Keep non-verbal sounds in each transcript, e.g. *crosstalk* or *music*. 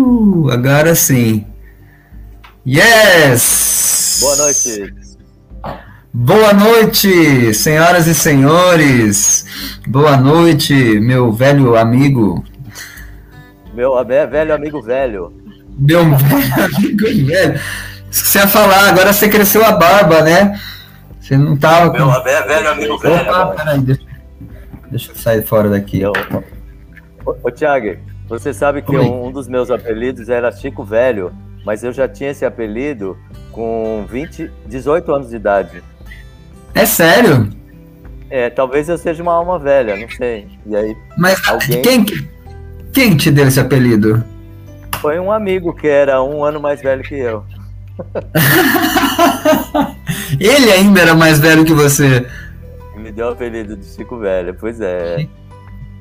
Uh, agora sim. Yes! Boa noite. Boa noite, senhoras e senhores. Boa noite, meu velho amigo. Meu velho amigo velho. Meu *laughs* velho amigo velho. Você ia falar, agora você cresceu a barba, né? Você não tava com. Meu velho amigo velho. Opa, peraí, deixa, deixa eu sair fora daqui. Ô, ô Thiago, você sabe que um, um dos meus apelidos era Chico Velho, mas eu já tinha esse apelido com 20, 18 anos de idade. É sério? É, talvez eu seja uma alma velha, não sei. E aí, mas alguém... quem, quem te deu esse apelido? Foi um amigo que era um ano mais velho que eu. *laughs* Ele ainda era mais velho que você. Me deu o apelido de Chico Velho, pois é.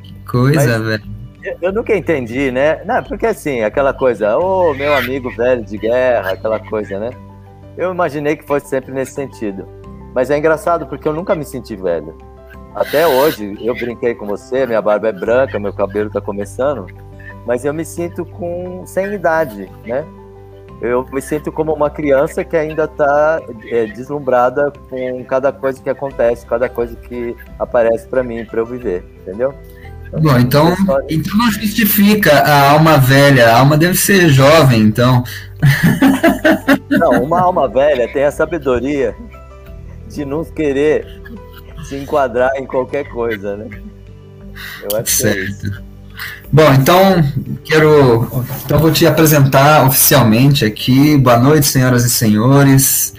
Que coisa, Mas, velho. Eu nunca entendi, né? Não, porque assim, aquela coisa, ô oh, meu amigo velho de guerra, aquela coisa, né? Eu imaginei que fosse sempre nesse sentido. Mas é engraçado porque eu nunca me senti velho. Até hoje, eu brinquei com você, minha barba é branca, meu cabelo tá começando, mas eu me sinto com sem idade, né? Eu me sinto como uma criança que ainda está é, deslumbrada com cada coisa que acontece, cada coisa que aparece para mim, para eu viver, entendeu? Bom, então, então não justifica a alma velha, a alma deve ser jovem, então. Não, uma alma velha tem a sabedoria de não querer se enquadrar em qualquer coisa, né? Eu acho certo. que é. Bom, então quero. Então vou te apresentar oficialmente aqui. Boa noite, senhoras e senhores.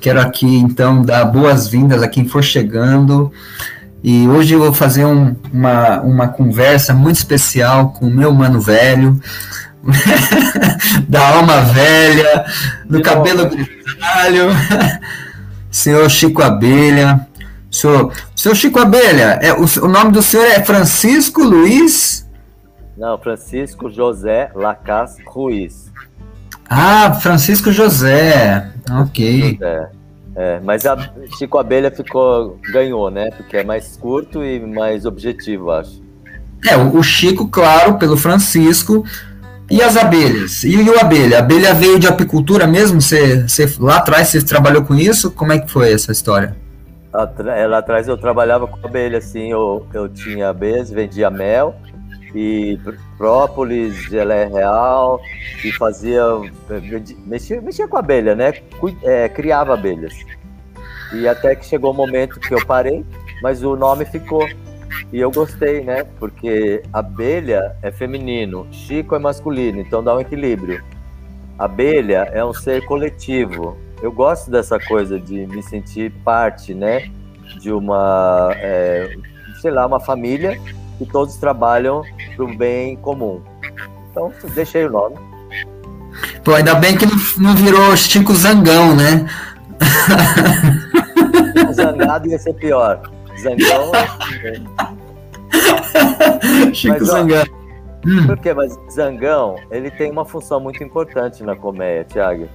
Quero aqui então dar boas-vindas a quem for chegando. E hoje eu vou fazer um, uma, uma conversa muito especial com o meu mano velho, *laughs* da alma velha, do De cabelo grisalho, *laughs* senhor Chico Abelha. Senhor, senhor Chico Abelha, é, o, o nome do senhor é Francisco Luiz? Não, Francisco José Lacas Ruiz. Ah, Francisco José. Ok. José. É, mas a Chico Abelha ficou ganhou, né? Porque é mais curto e mais objetivo, acho. É, o Chico, claro, pelo Francisco. E as abelhas? E o abelha? A abelha veio de apicultura mesmo? Você, você, lá atrás você trabalhou com isso? Como é que foi essa história? Lá atrás eu trabalhava com abelha, assim, eu, eu tinha abelhas, vendia mel e própolis, gelé real, e fazia. Mexia, mexia com abelha, né? É, criava abelhas. E até que chegou o momento que eu parei, mas o nome ficou. E eu gostei, né? Porque abelha é feminino, Chico é masculino, então dá um equilíbrio. Abelha é um ser coletivo. Eu gosto dessa coisa de me sentir parte, né? De uma, é, sei lá, uma família que todos trabalham para o bem comum. Então, deixei o nome. Pô, ainda bem que não, virou Chico Zangão, né? *laughs* Zangado ia ser pior. Zangão. *laughs* Chico Mas, Zangão. Hum. Por quê? Mas Zangão, ele tem uma função muito importante na colmeia, Thiago.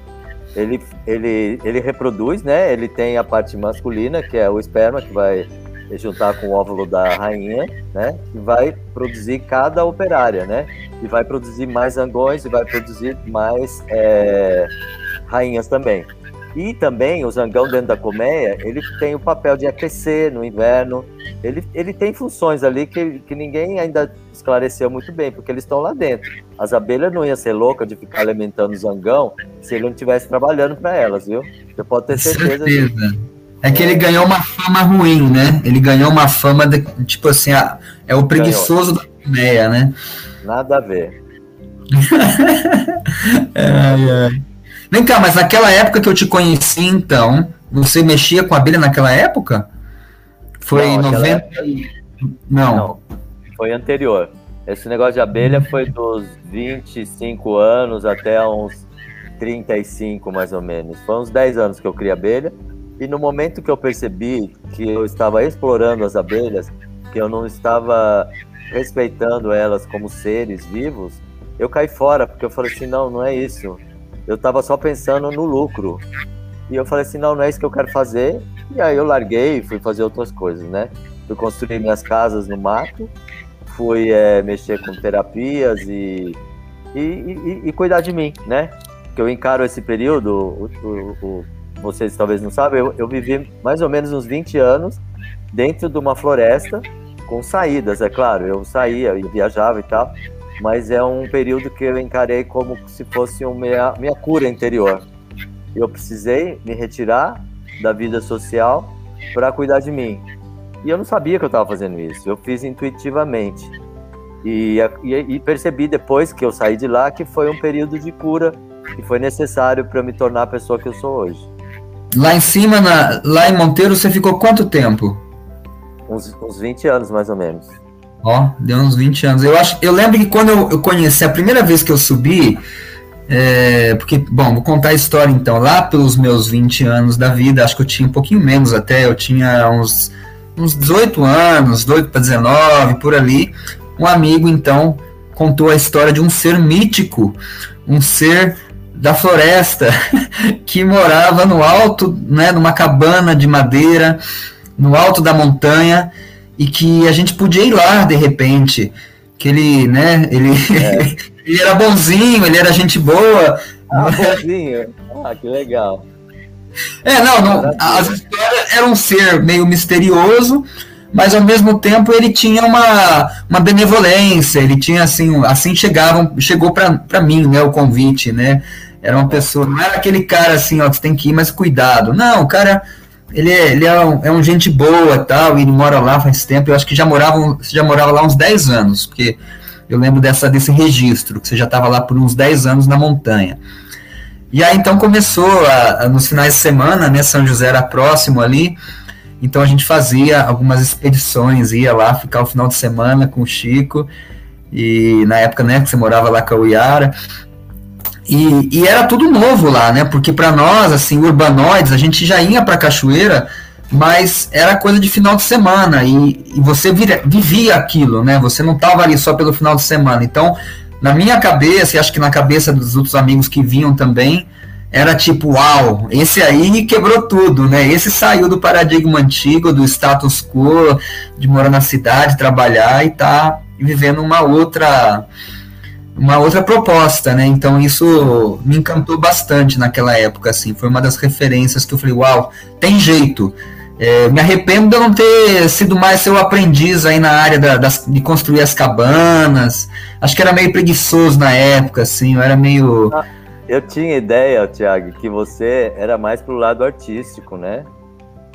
Ele, ele, ele reproduz, né? Ele tem a parte masculina, que é o esperma, que vai juntar com o óvulo da rainha, né? E vai produzir cada operária, né? E vai produzir mais zangões e vai produzir mais é, rainhas também. E também o zangão dentro da colmeia, ele tem o papel de aquecer no inverno. Ele, ele tem funções ali que, que ninguém ainda esclareceu muito bem, porque eles estão lá dentro. As abelhas não iam ser loucas de ficar alimentando o zangão se ele não estivesse trabalhando para elas, viu? Você pode ter certeza. certeza. É que ele ganhou uma fama ruim, né? Ele ganhou uma fama de, tipo assim, é o preguiçoso ganhou. da colmeia, né? Nada a ver. *laughs* ai, ai. Vem cá, mas naquela época que eu te conheci, então, você mexia com abelha naquela época? Foi em 90? Época... Não. Não. Foi anterior. Esse negócio de abelha foi dos 25 anos até uns 35, mais ou menos. Foi uns 10 anos que eu criei abelha. E no momento que eu percebi que eu estava explorando as abelhas, que eu não estava respeitando elas como seres vivos, eu caí fora, porque eu falei assim: não, não é isso eu estava só pensando no lucro. E eu falei assim, não, não é isso que eu quero fazer. E aí eu larguei e fui fazer outras coisas, né? Fui construir minhas casas no mato, fui é, mexer com terapias e, e, e, e, cuidar de mim, né? Que eu encaro esse período, o, o, o, vocês talvez não sabem, eu, eu vivi mais ou menos uns 20 anos dentro de uma floresta, com saídas, é claro. Eu saía e viajava e tal, mas é um período que eu encarei como se fosse uma minha, minha cura interior. Eu precisei me retirar da vida social para cuidar de mim. E eu não sabia que eu estava fazendo isso, eu fiz intuitivamente. E, e, e, percebi depois que eu saí de lá que foi um período de cura que foi necessário para me tornar a pessoa que eu sou hoje. Lá em cima, na, lá em Monteiro, você ficou quanto tempo? Uns, uns 20 anos, mais ou menos. Ó, deu uns 20 anos. Eu, acho, eu lembro que quando eu, eu conheci, a primeira vez que eu subi, é, porque, bom, vou contar a história então. Lá pelos meus 20 anos da vida, acho que eu tinha um pouquinho menos até, eu tinha uns, uns 18 anos, 18 para 19, por ali. Um amigo então contou a história de um ser mítico, um ser da floresta *laughs* que morava no alto, né, numa cabana de madeira, no alto da montanha e que a gente podia ir lá de repente, que ele, né, ele é. *laughs* ele era bonzinho, ele era gente boa. Ah, bonzinho. Ah, que legal. É, não, não as histórias eram um ser meio misterioso, mas ao mesmo tempo ele tinha uma, uma benevolência, ele tinha assim, assim chegavam, chegou para mim, né, o convite, né? Era uma pessoa, não era aquele cara assim, ó, você tem que ir, mas cuidado. Não, o cara, ele é, ele é, um, é um gente boa tal, e ele mora lá faz tempo, eu acho que já morava, já morava lá uns 10 anos, porque eu lembro dessa, desse registro, que você já estava lá por uns 10 anos na montanha. E aí então começou, a, a, nos finais de semana, né, São José era próximo ali, então a gente fazia algumas expedições, ia lá ficar o final de semana com o Chico, e na época né, que você morava lá com a Uiara, e, e era tudo novo lá, né, porque para nós, assim, urbanoides, a gente já ia para cachoeira mas era coisa de final de semana e, e você vira, vivia aquilo, né? Você não estava ali só pelo final de semana. Então, na minha cabeça, e acho que na cabeça dos outros amigos que vinham também, era tipo, uau, esse aí quebrou tudo, né? Esse saiu do paradigma antigo, do status quo, de morar na cidade, trabalhar e tá vivendo uma outra uma outra proposta, né? Então isso me encantou bastante naquela época, assim. Foi uma das referências que eu falei, uau, tem jeito. É, me arrependo de não ter sido mais seu aprendiz aí na área da, das, de construir as cabanas. Acho que era meio preguiçoso na época, assim, eu era meio. Ah, eu tinha ideia, Tiago, que você era mais pro lado artístico, né?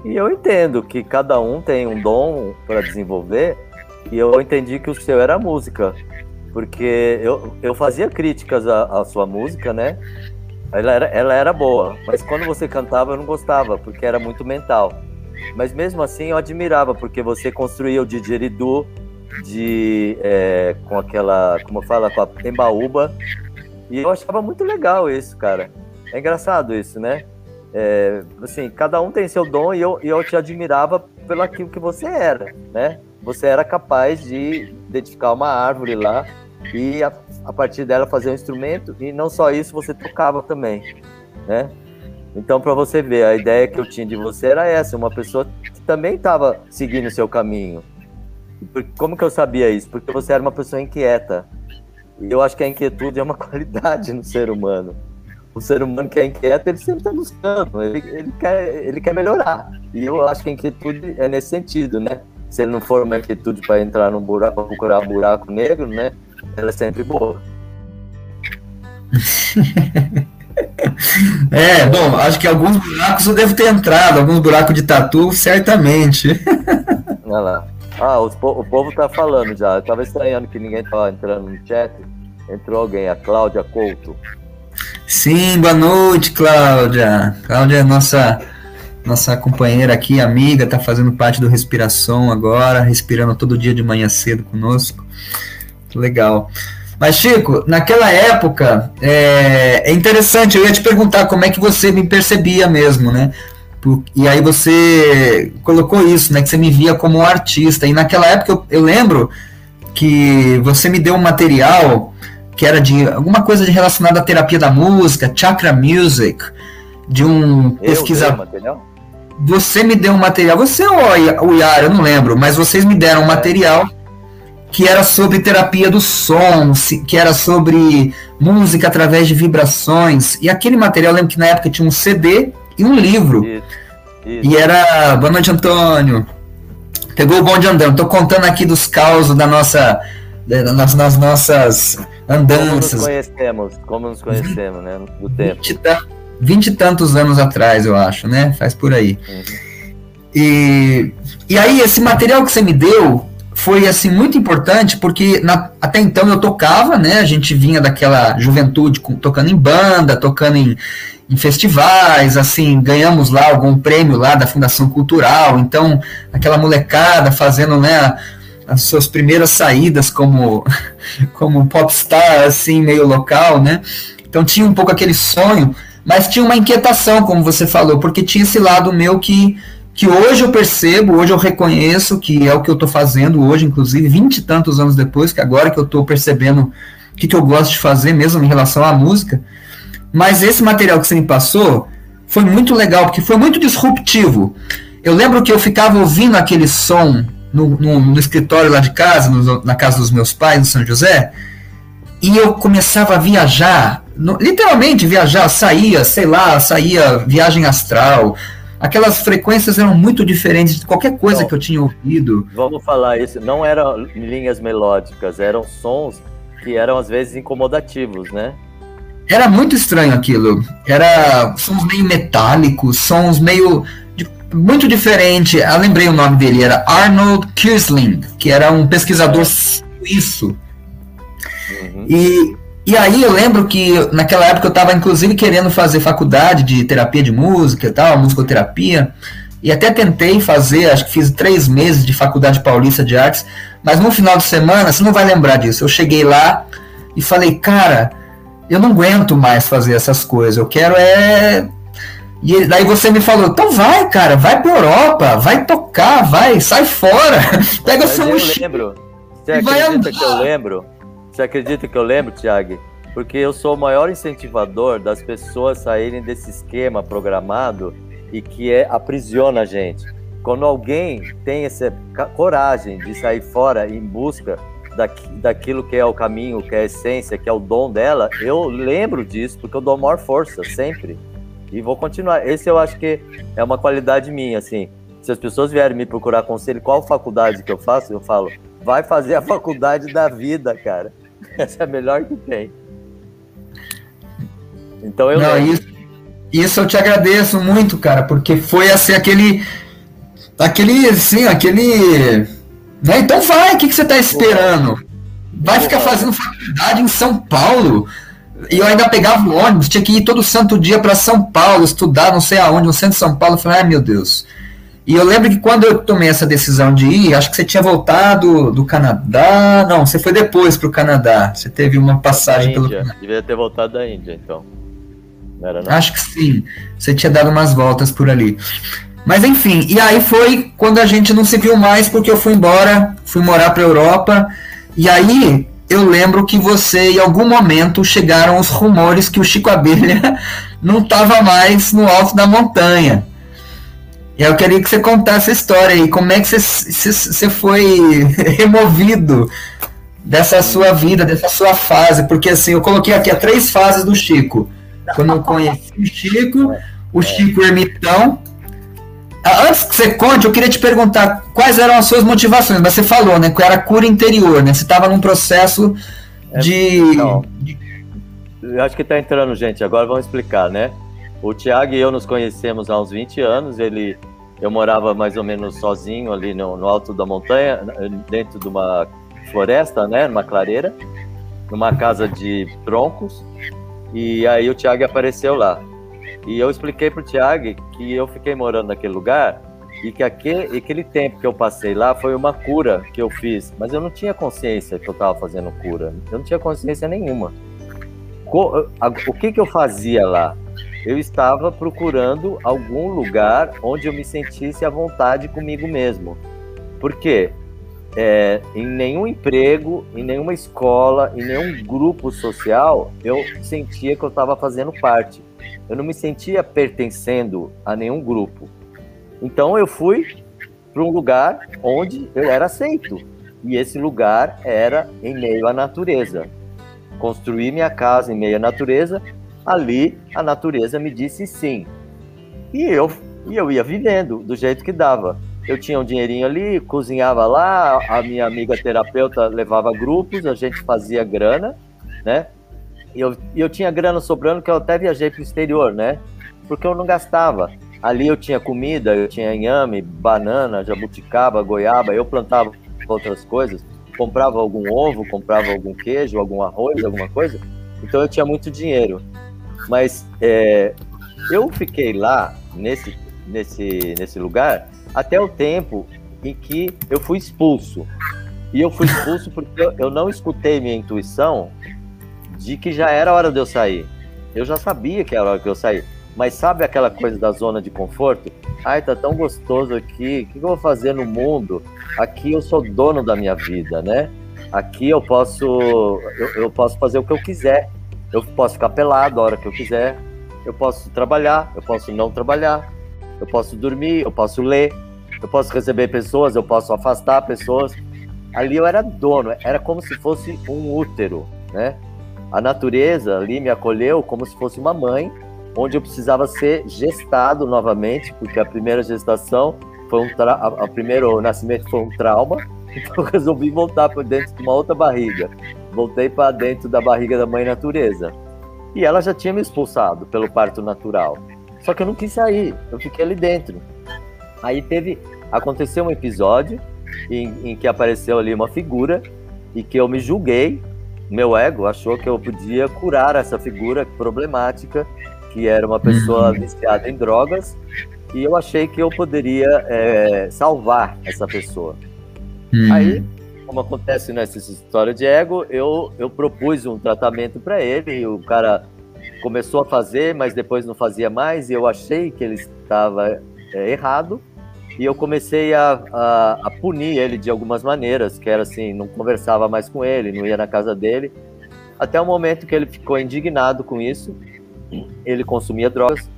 E eu entendo que cada um tem um dom para desenvolver, e eu entendi que o seu era música. Porque eu, eu fazia críticas à, à sua música, né? Ela era, ela era boa, mas quando você cantava eu não gostava, porque era muito mental. Mas mesmo assim eu admirava, porque você construía o didgeridoo de, é, com aquela, como fala, com a embaúba. E eu achava muito legal isso, cara. É engraçado isso, né? É, assim, cada um tem seu dom e eu, eu te admirava pelo aquilo que você era, né? Você era capaz de identificar uma árvore lá e a, a partir dela fazer um instrumento e não só isso, você tocava também, né? Então, para você ver, a ideia que eu tinha de você era essa, uma pessoa que também estava seguindo o seu caminho. Como que eu sabia isso? Porque você era uma pessoa inquieta. E eu acho que a inquietude é uma *laughs* qualidade no ser humano. O ser humano que é inquieto, ele sempre está buscando, ele, ele, quer, ele quer melhorar. E eu acho que a inquietude é nesse sentido, né? Se ele não for uma inquietude para entrar num buraco, procurar um buraco negro, né? Ela é sempre boa. *laughs* É, bom, acho que alguns buracos eu devo ter entrado, alguns buracos de tatu, certamente. *laughs* Olha lá. Ah, o, o povo tá falando já. Eu tava estranhando que ninguém tava entrando no chat. Entrou alguém, a Cláudia Couto. Sim, boa noite, Cláudia. Cláudia é nossa nossa companheira aqui, amiga, tá fazendo parte do Respiração agora, respirando todo dia de manhã cedo conosco. Legal. Mas, Chico, naquela época, é, é, interessante, eu ia te perguntar como é que você me percebia mesmo, né? E aí você colocou isso, né? Que você me via como um artista. E naquela época eu, eu lembro que você me deu um material que era de alguma coisa relacionada à terapia da música, Chakra Music, de um pesquisador. Você me deu um material, você ou o Yara, eu não lembro, mas vocês me deram um material que era sobre terapia do som, que era sobre música através de vibrações. E aquele material, eu lembro que na época tinha um CD e um livro. Isso, isso. E era. Boa noite, Antônio. Pegou o bonde andando. Tô contando aqui dos causos da nossa. Das, nas nossas andanças. Como nos conhecemos, como nos conhecemos, né? Do tempo. Vinte e tantos anos atrás, eu acho, né? Faz por aí. Uhum. E, e aí, esse material que você me deu, foi assim muito importante porque na, até então eu tocava, né? A gente vinha daquela juventude com, tocando em banda, tocando em, em, festivais, assim, ganhamos lá algum prêmio lá da Fundação Cultural, então aquela molecada fazendo, né, as suas primeiras saídas como *laughs* como popstar assim, meio local, né? Então tinha um pouco aquele sonho, mas tinha uma inquietação, como você falou, porque tinha esse lado meu que que hoje eu percebo, hoje eu reconheço que é o que eu estou fazendo hoje, inclusive, vinte e tantos anos depois, que agora que eu estou percebendo o que, que eu gosto de fazer mesmo em relação à música. Mas esse material que você me passou foi muito legal, porque foi muito disruptivo. Eu lembro que eu ficava ouvindo aquele som no, no, no escritório lá de casa, no, na casa dos meus pais, no São José, e eu começava a viajar, literalmente viajar, saía, sei lá, saía viagem astral, aquelas frequências eram muito diferentes de qualquer coisa que eu tinha ouvido. Vamos falar isso, não eram linhas melódicas, eram sons que eram às vezes incomodativos, né? Era muito estranho aquilo. Era sons meio metálicos, sons meio muito diferente. Eu lembrei o nome dele, era Arnold Kirsling, que era um pesquisador suíço. Uhum. E e aí eu lembro que naquela época eu estava inclusive querendo fazer faculdade de terapia de música e tal, musicoterapia, e até tentei fazer, acho que fiz três meses de faculdade paulista de artes, mas no final de semana, você não vai lembrar disso, eu cheguei lá e falei, cara, eu não aguento mais fazer essas coisas, eu quero é... E daí você me falou, então vai, cara, vai pra Europa, vai tocar, vai, sai fora, *laughs* pega seu mochila. Lembro. Você acredita que eu lembro? Você acredita que eu lembro, Tiago? Porque eu sou o maior incentivador das pessoas saírem desse esquema programado e que é aprisiona a gente. Quando alguém tem essa coragem de sair fora em busca daquilo que é o caminho, que é a essência, que é o dom dela, eu lembro disso porque eu dou maior força sempre. E vou continuar. Esse eu acho que é uma qualidade minha, assim. Se as pessoas vierem me procurar conselho, qual faculdade que eu faço, eu falo, vai fazer a faculdade da vida, cara. *laughs* Essa é a melhor que tem. Então eu. Não, isso, isso eu te agradeço muito, cara, porque foi assim aquele. Aquele, assim, aquele. Né? Então vai, o que, que você tá esperando? Vai ficar fazendo faculdade em São Paulo. E eu ainda pegava o ônibus, tinha que ir todo santo dia para São Paulo, estudar não sei aonde, no centro de São Paulo. Eu falei, ai meu Deus. E eu lembro que quando eu tomei essa decisão de ir, acho que você tinha voltado do Canadá. Não, você foi depois para o Canadá. Você teve uma passagem pelo Canadá. Devia ter voltado da Índia, então. Não era, não? Acho que sim. Você tinha dado umas voltas por ali. Mas enfim, e aí foi quando a gente não se viu mais, porque eu fui embora, fui morar para Europa. E aí eu lembro que você, em algum momento, chegaram os rumores que o Chico Abelha *laughs* não estava mais no alto da montanha. Eu queria que você contasse a história aí, como é que você, você foi *laughs* removido dessa sua vida, dessa sua fase, porque assim, eu coloquei aqui as três fases do Chico. Quando eu conheci o Chico, o Chico Ermitão. Ah, antes que você conte, eu queria te perguntar quais eram as suas motivações, mas você falou, né, que era cura interior, né? Você estava num processo é, de, Não. Eu acho que está entrando, gente. Agora vamos explicar, né? O Tiago e eu nos conhecemos há uns 20 anos. Ele, eu morava mais ou menos sozinho ali no, no alto da montanha, dentro de uma floresta, né, numa clareira, numa casa de troncos. E aí o Tiago apareceu lá. E eu expliquei para o Tiago que eu fiquei morando naquele lugar e que aquele, aquele tempo que eu passei lá foi uma cura que eu fiz, mas eu não tinha consciência que eu estava fazendo cura. Eu não tinha consciência nenhuma. O que, que eu fazia lá? Eu estava procurando algum lugar onde eu me sentisse à vontade comigo mesmo. Por quê? É, em nenhum emprego, em nenhuma escola, em nenhum grupo social, eu sentia que eu estava fazendo parte. Eu não me sentia pertencendo a nenhum grupo. Então eu fui para um lugar onde eu era aceito. E esse lugar era em meio à natureza. Construí minha casa em meio à natureza, ali a natureza me disse sim. E eu, e eu ia vivendo do jeito que dava. Eu tinha um dinheirinho ali, cozinhava lá, a minha amiga terapeuta levava grupos, a gente fazia grana, né? E eu, eu tinha grana sobrando que eu até viajei para o exterior, né? Porque eu não gastava. Ali eu tinha comida, eu tinha inhame, banana, jabuticaba, goiaba, eu plantava outras coisas, comprava algum ovo, comprava algum queijo, algum arroz, alguma coisa. Então eu tinha muito dinheiro. Mas é, eu fiquei lá nesse, nesse, nesse lugar até o tempo em que eu fui expulso. E eu fui expulso porque eu não escutei minha intuição de que já era hora de eu sair. Eu já sabia que era hora de eu sair. Mas sabe aquela coisa da zona de conforto? Ai, tá tão gostoso aqui. O que eu vou fazer no mundo? Aqui eu sou dono da minha vida, né? Aqui eu posso, eu, eu posso fazer o que eu quiser. Eu posso ficar pelado a hora que eu quiser. Eu posso trabalhar, eu posso não trabalhar. Eu posso dormir, eu posso ler. Eu posso receber pessoas, eu posso afastar pessoas. Ali eu era dono, era como se fosse um útero, né? A natureza ali me acolheu como se fosse uma mãe onde eu precisava ser gestado novamente, porque a primeira gestação foi um tra... a, primeiro nascimento foi um trauma, *laughs* então eu resolvi voltar para dentro de uma outra barriga. Voltei para dentro da barriga da mãe natureza. E ela já tinha me expulsado pelo parto natural. Só que eu não quis sair, eu fiquei ali dentro. Aí teve aconteceu um episódio em, em que apareceu ali uma figura e que eu me julguei meu ego achou que eu podia curar essa figura problemática que era uma pessoa uhum. viciada em drogas, e eu achei que eu poderia é, salvar essa pessoa. Uhum. Aí, como acontece nessa história de ego, eu, eu propus um tratamento para ele, e o cara começou a fazer, mas depois não fazia mais, e eu achei que ele estava é, errado, e eu comecei a, a, a, punir ele de algumas maneiras, que era assim, não conversava mais com ele, não ia na casa dele, até o momento que ele ficou indignado com isso, ele consumia drogas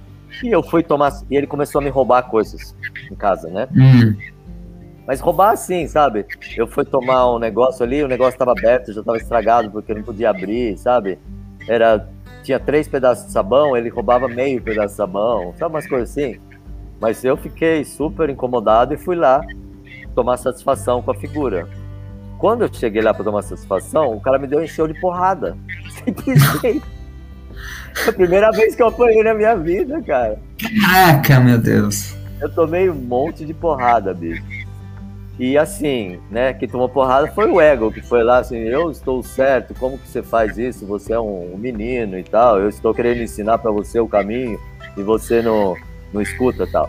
e eu fui tomar e ele começou a me roubar coisas em casa, né? Hum. Mas roubar assim, sabe? Eu fui tomar um negócio ali, o negócio estava aberto, já estava estragado porque eu não podia abrir, sabe? Era tinha três pedaços de sabão, ele roubava meio pedaço de sabão, sabe umas coisas assim. Mas eu fiquei super incomodado e fui lá tomar satisfação com a figura. Quando eu cheguei lá para tomar satisfação, o cara me deu um encheu de porrada. *laughs* Simplesmente. É a primeira vez que eu apanhei na minha vida, cara. Caraca, meu Deus. Eu tomei um monte de porrada, bicho. E assim, né, que tomou porrada foi o ego, que foi lá assim, eu estou certo, como que você faz isso? Você é um, menino e tal, eu estou querendo ensinar para você o caminho e você não, não escuta tal.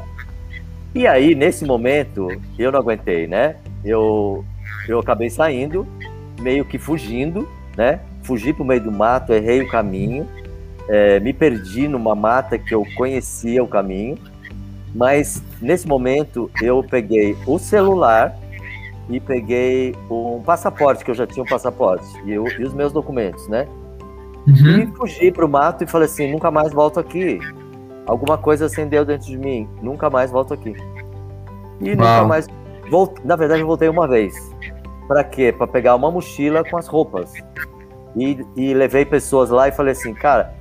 E aí, nesse momento, eu não aguentei, né? Eu, eu acabei saindo, meio que fugindo, né? Fugi pro meio do mato, errei o caminho é, me perdi numa mata que eu conhecia o caminho, mas nesse momento eu peguei o celular e peguei um passaporte, que eu já tinha um passaporte, e, eu, e os meus documentos, né? Uhum. E fugi pro mato e falei assim: nunca mais volto aqui. Alguma coisa acendeu dentro de mim, nunca mais volto aqui. E Uau. nunca mais. Volt... Na verdade, eu voltei uma vez. Para quê? Para pegar uma mochila com as roupas. E, e levei pessoas lá e falei assim: cara,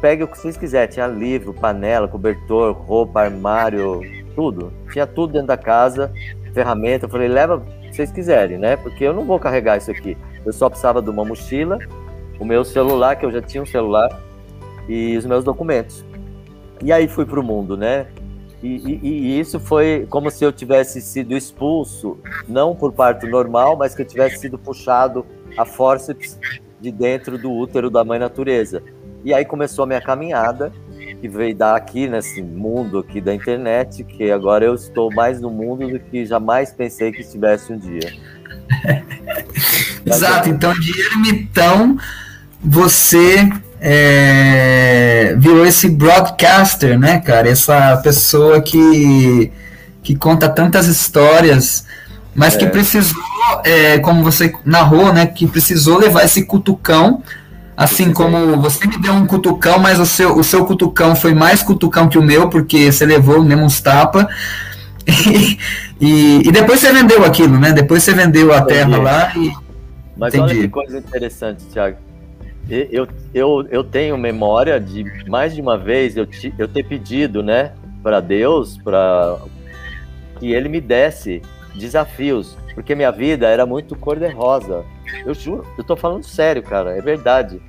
pegue o que vocês quiserem. Tinha livro, panela, cobertor, roupa, armário, tudo. Tinha tudo dentro da casa, ferramenta. Eu falei, leva o que vocês quiserem, né? Porque eu não vou carregar isso aqui. Eu só precisava de uma mochila, o meu celular, que eu já tinha um celular, e os meus documentos. E aí fui para o mundo, né? E, e, e, isso foi como se eu tivesse sido expulso, não por parto normal, mas que eu tivesse sido puxado a forceps de dentro do útero da mãe natureza. E aí começou a minha caminhada, que veio dar aqui nesse mundo aqui da internet, que agora eu estou mais no mundo do que jamais pensei que estivesse um dia. *laughs* Exato, então de ermitão você é, virou esse broadcaster, né, cara? Essa pessoa que, que conta tantas histórias, mas é. que precisou, é, como você narrou, né, que precisou levar esse cutucão Assim como você me deu um cutucão, mas o seu, o seu cutucão foi mais cutucão que o meu, porque você levou mesmo uns tapas. *laughs* E, E, e depois você vendeu aquilo, né? Depois você vendeu a terra lá e. Mas Entendi. olha que coisa interessante, Thiago. Eu, eu, eu tenho memória de mais de uma vez eu, te, eu ter pedido, né, para Deus, para que Ele me desse desafios, porque minha vida era muito cor-de-rosa. Eu juro, eu tô falando sério, cara, é verdade.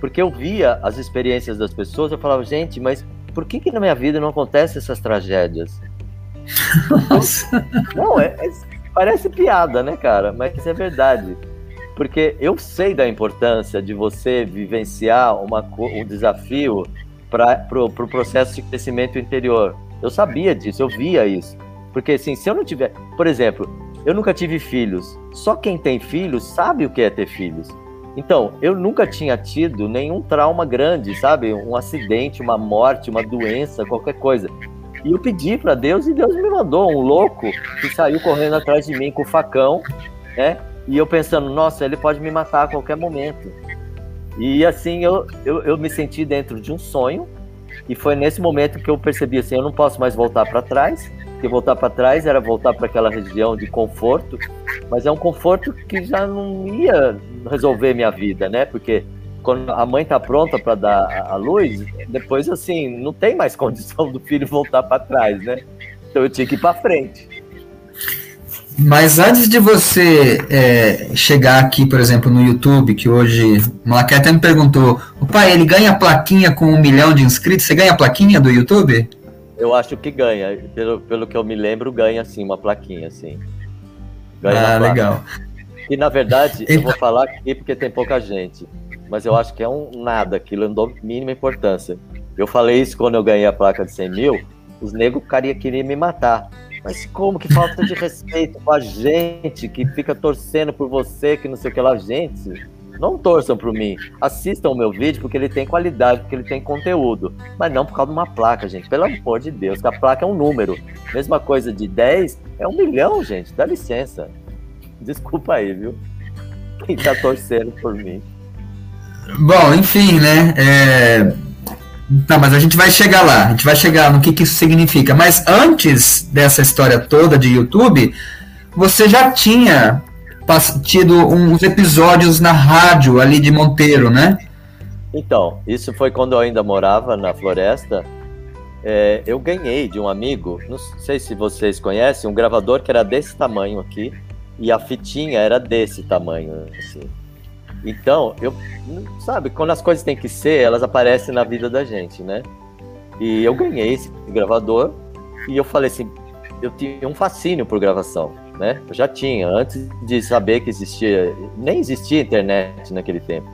Porque eu via as experiências das pessoas, eu falava, gente, mas por que que na minha vida não acontecem essas tragédias? *laughs* Nossa. Não, é, é, parece piada, né, cara? Mas é verdade. Porque eu sei da importância de você vivenciar uma, um desafio para o pro processo de crescimento interior. Eu sabia disso, eu via isso. Porque assim, se eu não tiver. Por exemplo, eu nunca tive filhos. Só quem tem filhos sabe o que é ter filhos. Então, eu nunca tinha tido nenhum trauma grande, sabe? Um acidente, uma morte, uma doença, qualquer coisa. E eu pedi para Deus e Deus me mandou um louco que saiu correndo atrás de mim com o facão, né? E eu pensando, nossa, ele pode me matar a qualquer momento. E assim eu, eu, eu me senti dentro de um sonho. E foi nesse momento que eu percebi assim, eu não posso mais voltar para trás porque voltar para trás era voltar para aquela região de conforto, mas é um conforto que já não ia resolver minha vida, né? Porque quando a mãe tá pronta para dar a luz, depois assim, não tem mais *laughs* condição do filho voltar para trás, né? Então eu tinha que ir para frente. Mas antes de você é, chegar aqui, por exemplo, no YouTube, que hoje o Malaquia até me perguntou, o pai, ele ganha plaquinha com um milhão de inscritos? Você ganha plaquinha do YouTube? Eu acho que ganha. Pelo, pelo que eu me lembro, ganha sim uma plaquinha, assim. Ganha ah, legal. E na verdade, eu vou falar aqui porque tem pouca gente. Mas eu acho que é um nada, aquilo não dou mínima importância. Eu falei isso quando eu ganhei a placa de 100 mil, os negros queriam me matar. Mas como que falta de respeito com a gente que fica torcendo por você, que não sei o que lá, gente. Não torçam por mim. Assistam o meu vídeo porque ele tem qualidade, porque ele tem conteúdo. Mas não por causa de uma placa, gente. Pelo amor de Deus, que a placa é um número. Mesma coisa de 10 é um milhão, gente. Dá licença. Desculpa aí, viu? Quem tá torcendo por mim. Bom, enfim, né? É... Tá, mas a gente vai chegar lá, a gente vai chegar no que, que isso significa. Mas antes dessa história toda de YouTube, você já tinha tido uns episódios na rádio ali de Monteiro, né? Então, isso foi quando eu ainda morava na floresta. É, eu ganhei de um amigo, não sei se vocês conhecem, um gravador que era desse tamanho aqui e a fitinha era desse tamanho, assim. Então, eu, sabe, quando as coisas têm que ser, elas aparecem na vida da gente, né? E eu ganhei esse gravador e eu falei assim, eu tinha um fascínio por gravação né? Eu já tinha, antes de saber que existia, nem existia internet naquele tempo.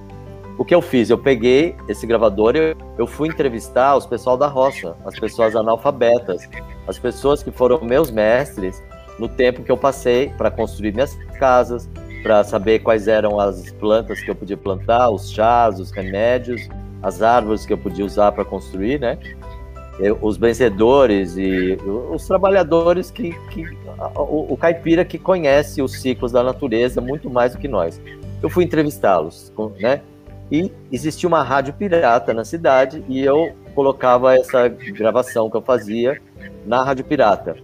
O que eu fiz? Eu peguei esse gravador e eu fui entrevistar os pessoal da roça, as pessoas analfabetas, as pessoas que foram meus mestres no tempo que eu passei para construir minhas casas, para saber quais eram as plantas que eu podia plantar, os chás, os remédios, as árvores que eu podia usar para construir, né? Os vencedores e os trabalhadores que, que o, o, caipira que conhece os ciclos da natureza muito mais do que nós. Eu fui entrevistá-los, né? E existia uma rádio pirata na cidade e eu colocava essa gravação que eu fazia na rádio pirata.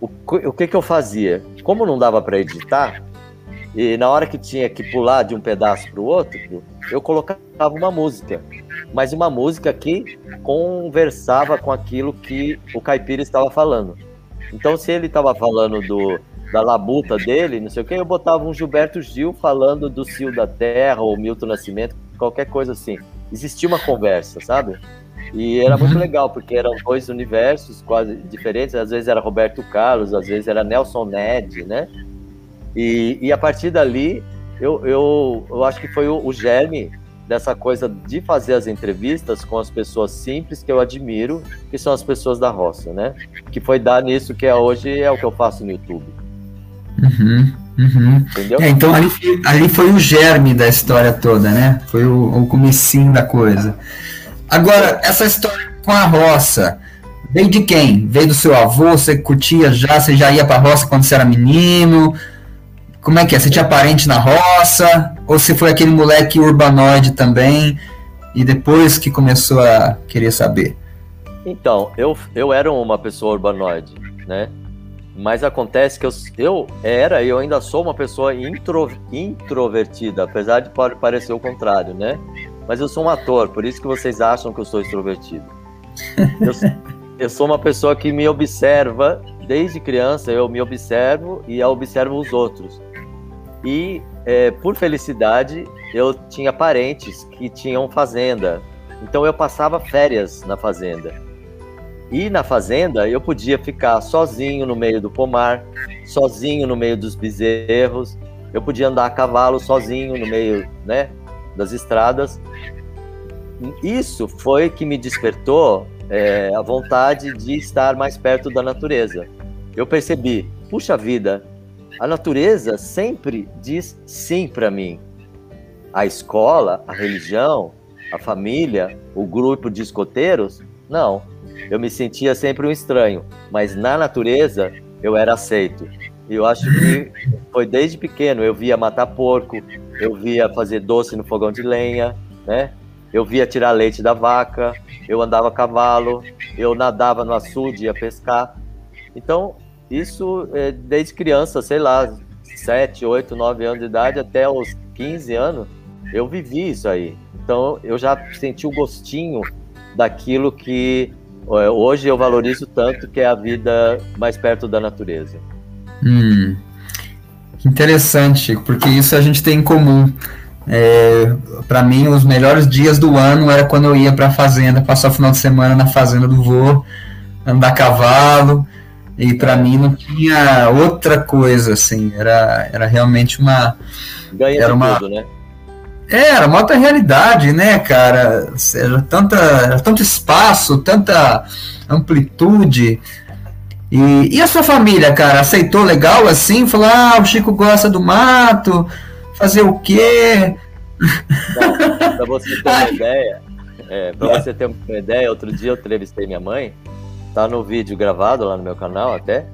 O, o que que eu fazia? Como não dava para editar, e na hora que tinha que pular de um pedaço para o outro, eu colocava uma música, mas uma música que conversava com aquilo que o caipira estava falando. Então, se ele estava falando do, da labuta dele, não sei o que, eu botava um Gilberto Gil falando do Cio da Terra ou Milton Nascimento, qualquer coisa assim. Existia uma conversa, sabe? E era muito uhum. legal, porque eram dois universos quase diferentes. Às vezes era Roberto Carlos, às vezes era Nelson Ned, né? E, e a partir dali, eu, eu, eu acho que foi o, o germe dessa coisa de fazer as entrevistas com as pessoas simples que eu admiro, que são as pessoas da roça, né? Que foi dar nisso que é hoje é o que eu faço no YouTube. Uhum, uhum. Entendeu? É, então ali, ali foi o germe da história toda, né? Foi o, o comecinho da coisa. Agora, essa história com a roça, veio de quem? Veio do seu avô? Você curtia já? Você já ia pra roça quando você era menino? Como é que é? Você tinha parente na roça? Ou você foi aquele moleque urbanoide também? E depois que começou a querer saber? Então, eu, eu era uma pessoa urbanoide, né? Mas acontece que eu, eu era e eu ainda sou uma pessoa intro, introvertida, apesar de parecer o contrário, né? Mas eu sou um ator, por isso que vocês acham que eu sou extrovertido. *laughs* Eu, eu sou uma pessoa que me observa desde criança, eu me observo e observo os outros. E é, por felicidade, eu tinha parentes que tinham fazenda, então eu passava férias na fazenda. E na fazenda eu podia ficar sozinho no meio do pomar, sozinho no meio dos bezerros, eu podia andar a cavalo sozinho no meio, né, das estradas. Isso foi que me despertou é, a vontade de estar mais perto da natureza. Eu percebi, puxa vida, a natureza sempre diz sim para mim. A escola, a religião, a família, o grupo de escoteiros, não eu me sentia sempre um estranho, mas na natureza eu era aceito. Eu acho que foi desde pequeno, eu via matar porco, eu via fazer doce no fogão de lenha, né? Eu via tirar leite da vaca, eu andava a cavalo, eu nadava no açude, ia pescar. Então, isso é, desde criança, sei lá, 7, 8, 9 anos de idade até os 15 anos, eu vivi isso aí. Então, eu já senti o gostinho daquilo que é, hoje eu valorizo tanto que é a vida mais perto da natureza. Hum, interessante, porque isso a gente tem em comum. É, para mim, os melhores dias do ano era quando eu ia para a fazenda, passar o final de semana na fazenda do vô, andar a cavalo, e para mim não tinha outra coisa assim. Era, era realmente uma. Ganha era uma, tudo, né? É, era uma outra realidade, né, cara? Era, tanta, era tanto espaço, tanta amplitude. E, e a sua família, cara, aceitou legal assim? Falou, ah, o Chico gosta do mato, fazer o quê? Para você ter uma *laughs* ideia, é, para você ter uma ideia, outro dia eu entrevistei minha mãe, tá no vídeo gravado lá no meu canal até.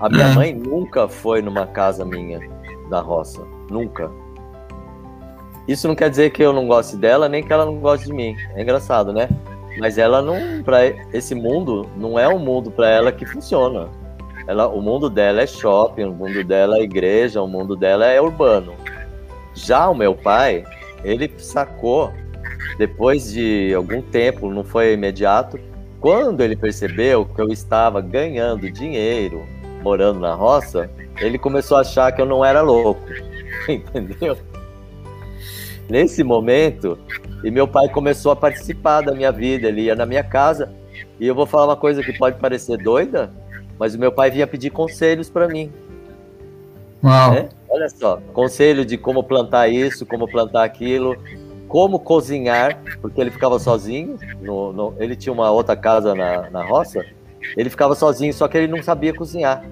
A minha mãe nunca foi numa casa minha da roça, nunca. Isso não quer dizer que eu não goste dela, nem que ela não goste de mim. É engraçado, né? Mas ela não, para esse mundo, não é um mundo para ela que funciona. Ela, o mundo dela é shopping, o mundo dela é igreja, o mundo dela é urbano. Já o meu pai, ele sacou depois de algum tempo, não foi imediato, quando ele percebeu que eu estava ganhando dinheiro morando na roça, ele começou a achar que eu não era louco. *laughs* Entendeu? nesse momento, e meu pai começou a participar da minha vida, ele ia na minha casa, e eu vou falar uma coisa que pode parecer doida, mas o meu pai vinha pedir conselhos para mim. Uau. Né? Olha só, conselho de como plantar isso, como plantar aquilo, como cozinhar, porque ele ficava sozinho, no, no, ele tinha uma outra casa na, na roça, ele ficava sozinho, só que ele não sabia cozinhar.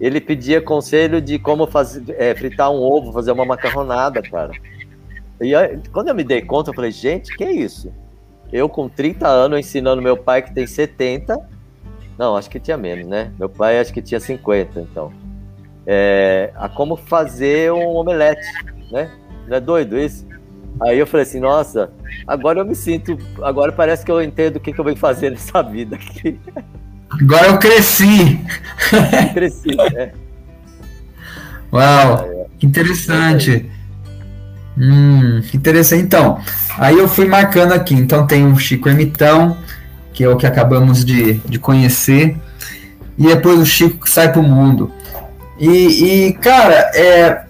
Ele pedia conselho de como fazer, é, fritar um ovo, fazer uma macarronada, cara. E aí, quando eu me dei conta, eu falei, gente, que é isso? Eu com 30 anos ensinando meu pai que tem 70. Não, acho que tinha menos, né? Meu pai acho que tinha 50, então. É, a como fazer um omelete, né? Não é doido isso? Aí eu falei assim, nossa, agora eu me sinto, agora parece que eu entendo o que, que eu venho fazer nessa vida aqui. Agora eu cresci. *laughs* cresci, né? Uau, é, é. interessante. Hum, interessante. Então, aí eu fui marcando aqui. Então tem o Chico Ermitão, que é o que acabamos de, de conhecer, e depois o Chico que sai pro mundo. E, e cara, é,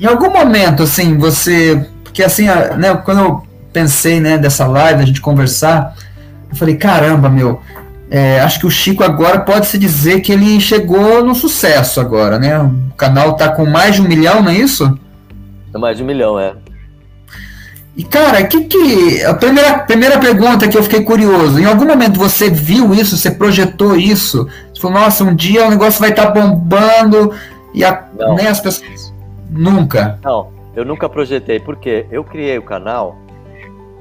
em algum momento, assim, você. Porque assim, né, quando eu pensei né, dessa live, a gente conversar, eu falei, caramba, meu. É, acho que o Chico agora pode se dizer que ele chegou no sucesso agora, né? O canal tá com mais de um milhão, não é isso? É mais de um milhão, é. E cara, que que a primeira, primeira pergunta que eu fiquei curioso, em algum momento você viu isso, você projetou isso? Você falou, nossa, um dia o negócio vai estar tá bombando e a, nem as pessoas nunca. Não, eu nunca projetei porque eu criei o canal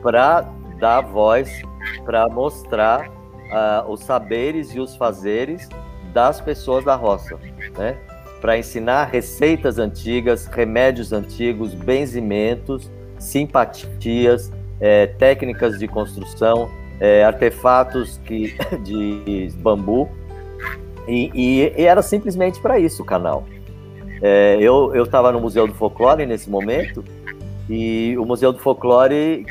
para dar voz, para mostrar uh, os saberes e os fazeres das pessoas da roça, né? para ensinar receitas antigas, remédios antigos, benzimentos, simpatias, é, técnicas de construção, é, artefatos que, *coughs* de bambu. e, e, e era simplesmente para isso o canal. É, eu estava no Museu do Folclore nesse momento e o Museu do Folclore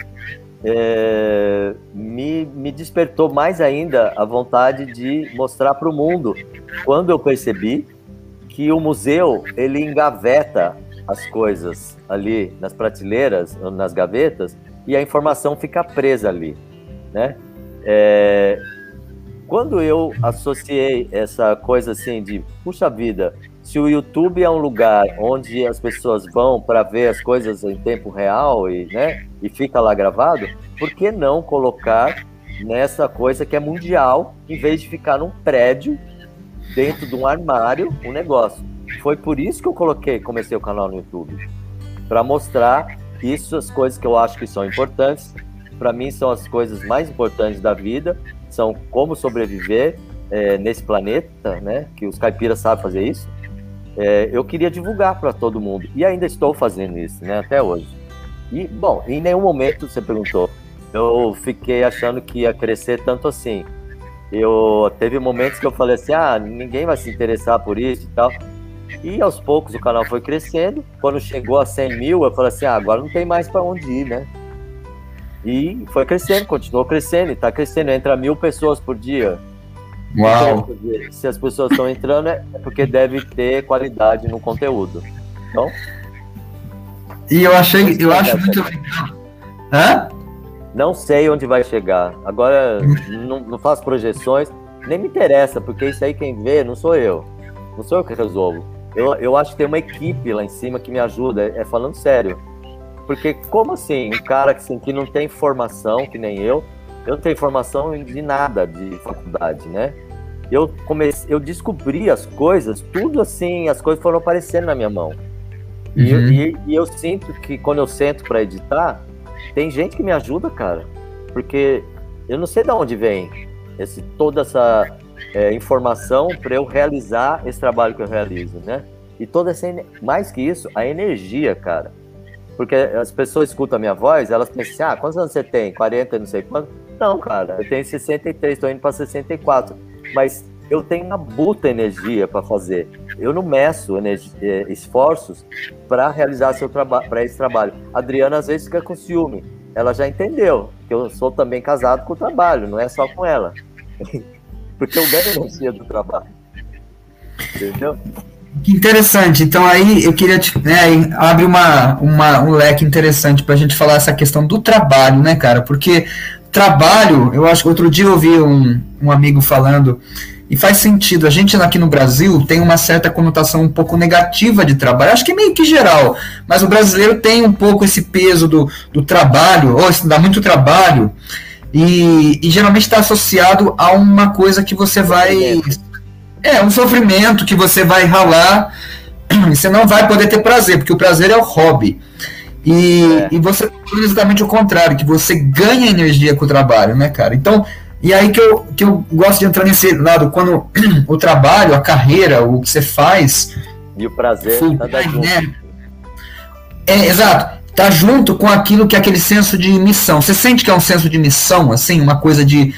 é, me, me despertou mais ainda a vontade de mostrar para o mundo quando eu percebi que o museu ele engaveta as coisas ali nas prateleiras, nas gavetas e a informação fica presa ali, né? É, quando eu associei essa coisa assim de, puxa vida, se o YouTube é um lugar onde as pessoas vão para ver as coisas em tempo real e, né, e fica lá gravado, por que não colocar nessa coisa que é mundial, em vez de ficar num prédio dentro de um armário, um negócio? Foi por isso que eu coloquei, comecei o canal no YouTube, para mostrar isso, as coisas que eu acho que são importantes. Para mim, são as coisas mais importantes da vida são como sobreviver é, nesse planeta, né? Que os caipiras sabem fazer isso. É, eu queria divulgar para todo mundo e ainda estou fazendo isso, né? Até hoje. E bom, em nenhum momento você perguntou, eu fiquei achando que ia crescer tanto assim. Eu teve momentos que eu falei assim, ah, ninguém vai se interessar por isso e tal. E aos poucos o canal foi crescendo. Quando chegou a 100 mil, eu falei assim, ah, agora não tem mais para onde ir, né? E foi crescendo, continuou crescendo, está crescendo, entra mil pessoas por dia. Uau! Então, se as pessoas estão entrando, é porque deve ter qualidade no conteúdo. Então. E eu achei, eu acho muito legal. Hã? Não sei onde vai chegar. Agora não, não faço projeções, nem me interessa, porque isso aí quem vê não sou eu. Não sou eu que resolvo. Eu, eu acho que tem uma equipe lá em cima que me ajuda, é, é falando sério. Porque como assim, um cara que, assim, que não tem formação, que nem eu, eu não tenho formação de nada de faculdade, né? Eu comecei, eu descobri as coisas, tudo assim, as coisas foram aparecendo na minha mão. Uhum. E, e, e, eu sinto que quando eu sento para editar, tem gente que me ajuda, cara. Porque eu não sei de onde vem esse, toda essa é, informação para eu realizar esse trabalho que eu realizo, né? E toda essa, mais que isso, a energia, cara. Porque as pessoas escutam a minha voz, elas pensam assim, ah, quantos anos você tem? 40, não sei quanto? Não, cara, eu tenho 63, estou indo para 64. Mas eu tenho uma puta energia para fazer. Eu não meço energia, eh, esforços para realizar seu trabalho, para esse trabalho. A Adriana às vezes fica com ciúme. Ela já entendeu que eu sou também casado com o trabalho, não é só com ela. *laughs* Porque eu ganho energia do trabalho. Entendeu? Que interessante. Então aí eu queria te, né, abre uma, uma, um leque interessante para a gente falar essa questão do trabalho, né, cara? Porque trabalho, eu acho que outro dia eu ouvi um, um amigo falando e faz sentido. A gente aqui no Brasil tem uma certa conotação um pouco negativa de trabalho. Acho que é meio que geral, mas o brasileiro tem um pouco esse peso do, do trabalho, ou oh, dá muito trabalho. E, e geralmente está associado a uma coisa que você vai é um sofrimento que você vai ralar *clears throat* você não vai poder ter prazer, porque o prazer é o hobby. E, é. e você exatamente o contrário, que você ganha energia com o trabalho, né, cara? Então, e aí que eu, que eu gosto de entrar nesse lado, quando *clears throat* o trabalho, a carreira, o que você faz. E o prazer tá junto. Né? É, exato. Tá junto com aquilo que é aquele senso de missão. Você sente que é um senso de missão, assim, uma coisa de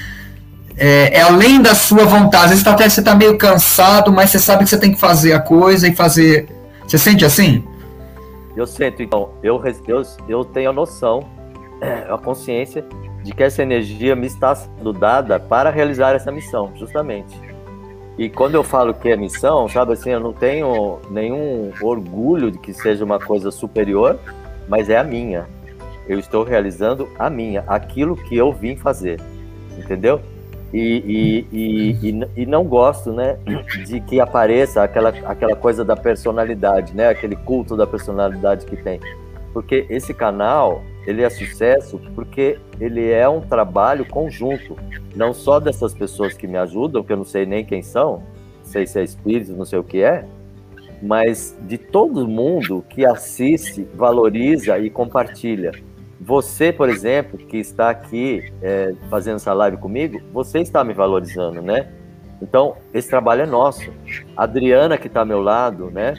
é, é, além da sua vontade. Às vezes tá até você está meio cansado, mas você sabe que você tem que fazer a coisa e fazer. Você sente assim? Eu sinto, então. Eu, eu, eu tenho a noção, a consciência de que essa energia me está sendo dada para realizar essa missão, justamente. E quando eu falo que é missão, sabe assim, eu não tenho nenhum orgulho de que seja uma coisa superior, mas é a minha. Eu estou realizando a minha, aquilo que eu vim fazer. Entendeu? E, e, e, e, não gosto, né, de que apareça aquela, aquela coisa da personalidade, né, aquele culto da personalidade que tem. Porque esse canal, ele é sucesso porque ele é um trabalho conjunto, não só dessas pessoas que me ajudam, que eu não sei nem quem são, não sei se é espírito, não sei o que é, mas de todo mundo que assiste, valoriza e compartilha. Você, por exemplo, que está aqui é, fazendo essa live comigo, você está me valorizando, né? Então, esse trabalho é nosso. A Adriana, que está ao meu lado, né?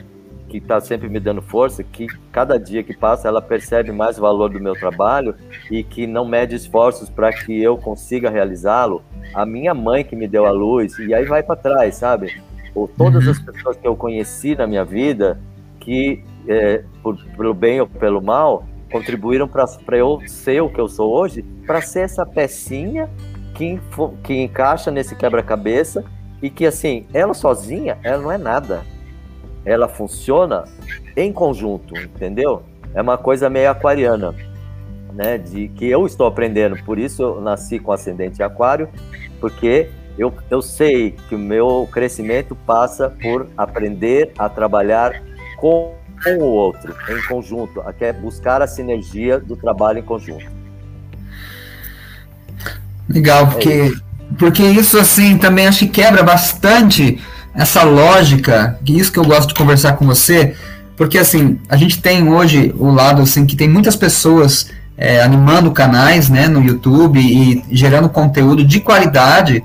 Que está sempre me dando força, que cada dia que passa ela percebe mais o valor do meu trabalho e que não mede esforços para que eu consiga realizá-lo. A minha mãe que me deu a luz, e aí vai para trás, sabe? ou todas uhum. as pessoas que eu conheci na minha vida, que é, por, pelo bem ou pelo mal, contribuíram para eu ser o que eu sou hoje, para ser essa pecinha que, que encaixa nesse quebra-cabeça e que, assim, ela sozinha, ela não é nada. Ela funciona em conjunto, entendeu? É uma coisa meio aquariana, né? De que eu estou aprendendo. Por isso eu nasci com ascendente aquário, porque eu, eu sei que o meu crescimento passa por aprender a trabalhar com o outro, em conjunto, que é buscar a sinergia do trabalho em conjunto. Legal, porque, é isso. porque isso assim também acho que quebra bastante essa lógica, que isso que eu gosto de conversar com você, porque assim, a gente tem hoje o lado assim que tem muitas pessoas é, animando canais né, no YouTube e gerando conteúdo de qualidade,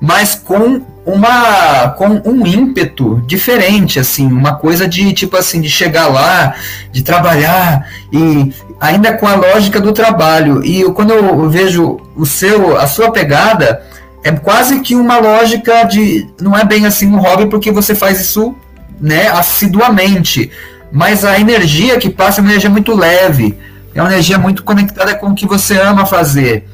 mas com uma com um ímpeto diferente assim uma coisa de tipo assim de chegar lá de trabalhar e ainda com a lógica do trabalho. E eu, quando eu vejo o seu a sua pegada é quase que uma lógica de não é bem assim um hobby porque você faz isso né assiduamente. Mas a energia que passa é uma energia muito leve é uma energia muito conectada com o que você ama fazer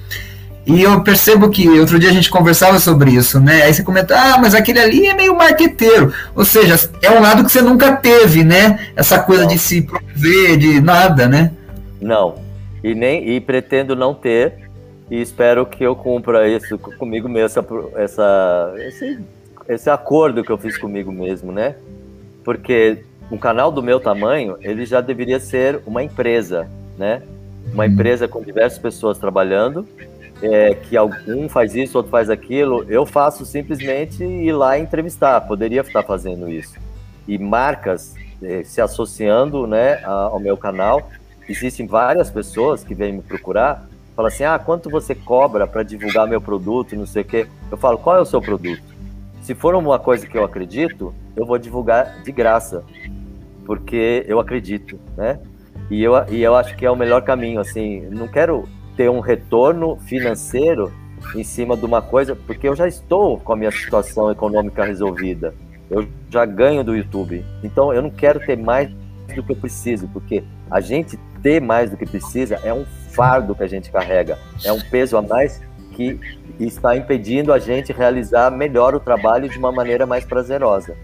e eu percebo que outro dia a gente conversava sobre isso, né? Aí você comenta, ah, mas aquele ali é meio marqueteiro. Ou seja, é um lado que você nunca teve, né? Essa coisa não. de se promover, de nada, né? Não. E nem e pretendo não ter. E espero que eu cumpra isso comigo mesmo, essa, essa, esse, esse acordo que eu fiz comigo mesmo, né? Porque um canal do meu tamanho, ele já deveria ser uma empresa, né? Uma uhum. empresa com diversas pessoas trabalhando é, que algum faz isso, outro faz aquilo. Eu faço simplesmente ir lá entrevistar. Poderia estar fazendo isso. E marcas é, se associando né, ao meu canal. Existem várias pessoas que vêm me procurar. Falam assim: ah, quanto você cobra para divulgar meu produto? Não sei o quê. Eu falo: qual é o seu produto? Se for uma coisa que eu acredito, eu vou divulgar de graça, porque eu acredito, né? E eu, e eu acho que é o melhor caminho, assim, não quero ter um retorno financeiro em cima de uma coisa, porque eu já estou com a minha situação econômica resolvida. Eu já ganho do YouTube. Então eu não quero ter mais do que eu preciso, porque a gente ter mais do que precisa é um fardo que a gente carrega, é um peso a mais que está impedindo a gente realizar melhor o trabalho de uma maneira mais prazerosa.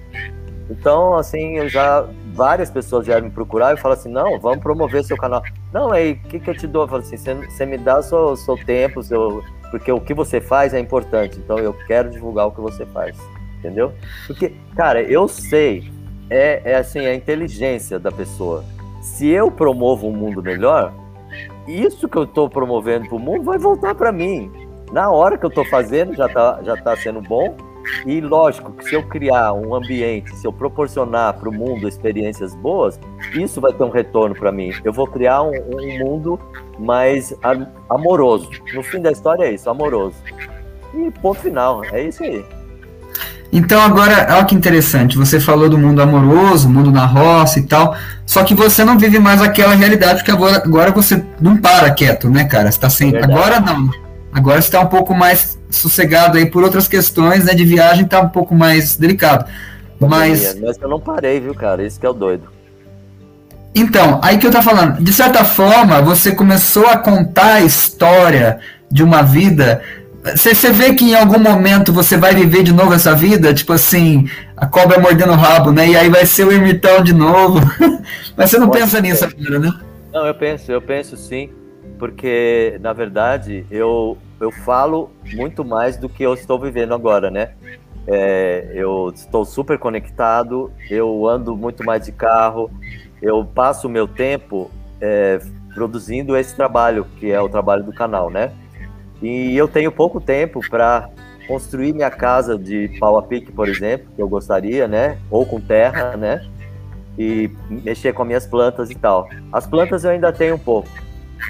Então, assim, eu já várias pessoas vieram me procurar e falam assim, não, vamos promover seu canal. Não, aí, o que, que eu te dou? Eu falo assim, você me dá o seu, seu tempo, seu, porque o que você faz é importante, então eu quero divulgar o que você faz, entendeu? Porque, cara, eu sei, é, é assim, a inteligência da pessoa. Se eu promovo um mundo melhor, isso que eu estou promovendo para o mundo vai voltar para mim. Na hora que eu estou fazendo, já está já tá sendo bom, e lógico que se eu criar um ambiente, se eu proporcionar para o mundo experiências boas, isso vai ter um retorno para mim. Eu vou criar um, um, mundo mais amoroso. No fim da história é isso, amoroso. E ponto final, é isso aí. Então agora, olha que interessante, você falou do mundo amoroso, mundo na roça e tal, só que você não vive mais aquela realidade, porque agora, agora você não para quieto, né, cara? Você tá sem... É agora não. Agora está um pouco mais sossegado aí por outras questões, né? De viagem tá um pouco mais delicado. Mas. Mas eu não parei, viu, cara? Isso que é o doido. Então, aí que eu tava falando, de certa forma, você começou a contar a história de uma vida. Você vê que em algum momento você vai viver de novo essa vida, tipo assim, a cobra mordendo o rabo, né? E aí vai ser o ermitão de novo. *laughs* Mas você não Pode pensa ser. nisso agora, né? Não, eu penso, eu penso sim porque na verdade eu, eu falo muito mais do que eu estou vivendo agora, né? É, eu estou super conectado, eu ando muito mais de carro, eu passo o meu tempo é, produzindo esse trabalho, que é o trabalho do canal, né? E eu tenho pouco tempo para construir minha casa de pau a pique, por exemplo, que eu gostaria, né? Ou com terra, né? E mexer com as minhas plantas e tal. As plantas eu ainda tenho um pouco,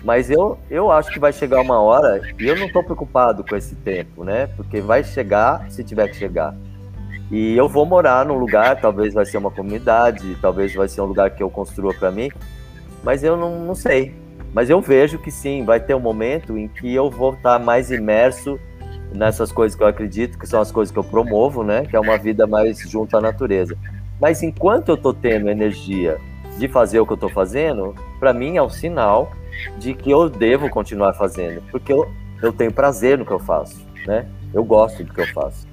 mas eu, eu acho que vai chegar uma hora, e eu não estou preocupado com esse tempo, né? Porque vai chegar se tiver que chegar. E eu vou morar num lugar, talvez vai ser uma comunidade, talvez vai ser um lugar que eu construa para mim, mas eu não, não sei. Mas eu vejo que sim, vai ter um momento em que eu vou estar mais imerso nessas coisas que eu acredito, que são as coisas que eu promovo, né? Que é uma vida mais junto à natureza. Mas enquanto eu tô tendo energia de fazer o que eu tô fazendo, para mim é um sinal de que eu devo continuar fazendo, porque eu, eu tenho prazer no que eu faço, né? Eu gosto do que eu faço.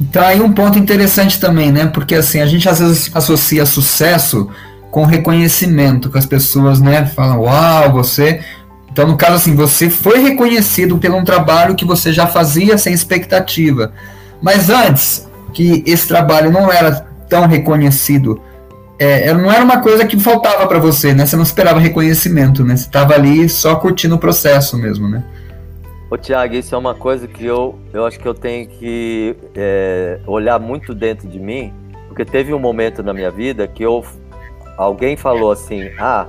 Então aí um ponto interessante também, né? Porque assim, a gente às vezes associa sucesso com reconhecimento, que as pessoas, né, falam, uau, você. Então, no caso assim, você foi reconhecido pelo um trabalho que você já fazia sem expectativa. Mas antes, que esse trabalho não era tão reconhecido, é, não era uma coisa que faltava para você, né? Você não esperava reconhecimento, né? Você estava ali só curtindo o processo mesmo, né? Ô Tiago, isso é uma coisa que eu, eu acho que eu tenho que é, olhar muito dentro de mim, porque teve um momento na minha vida que eu, alguém falou assim, ah,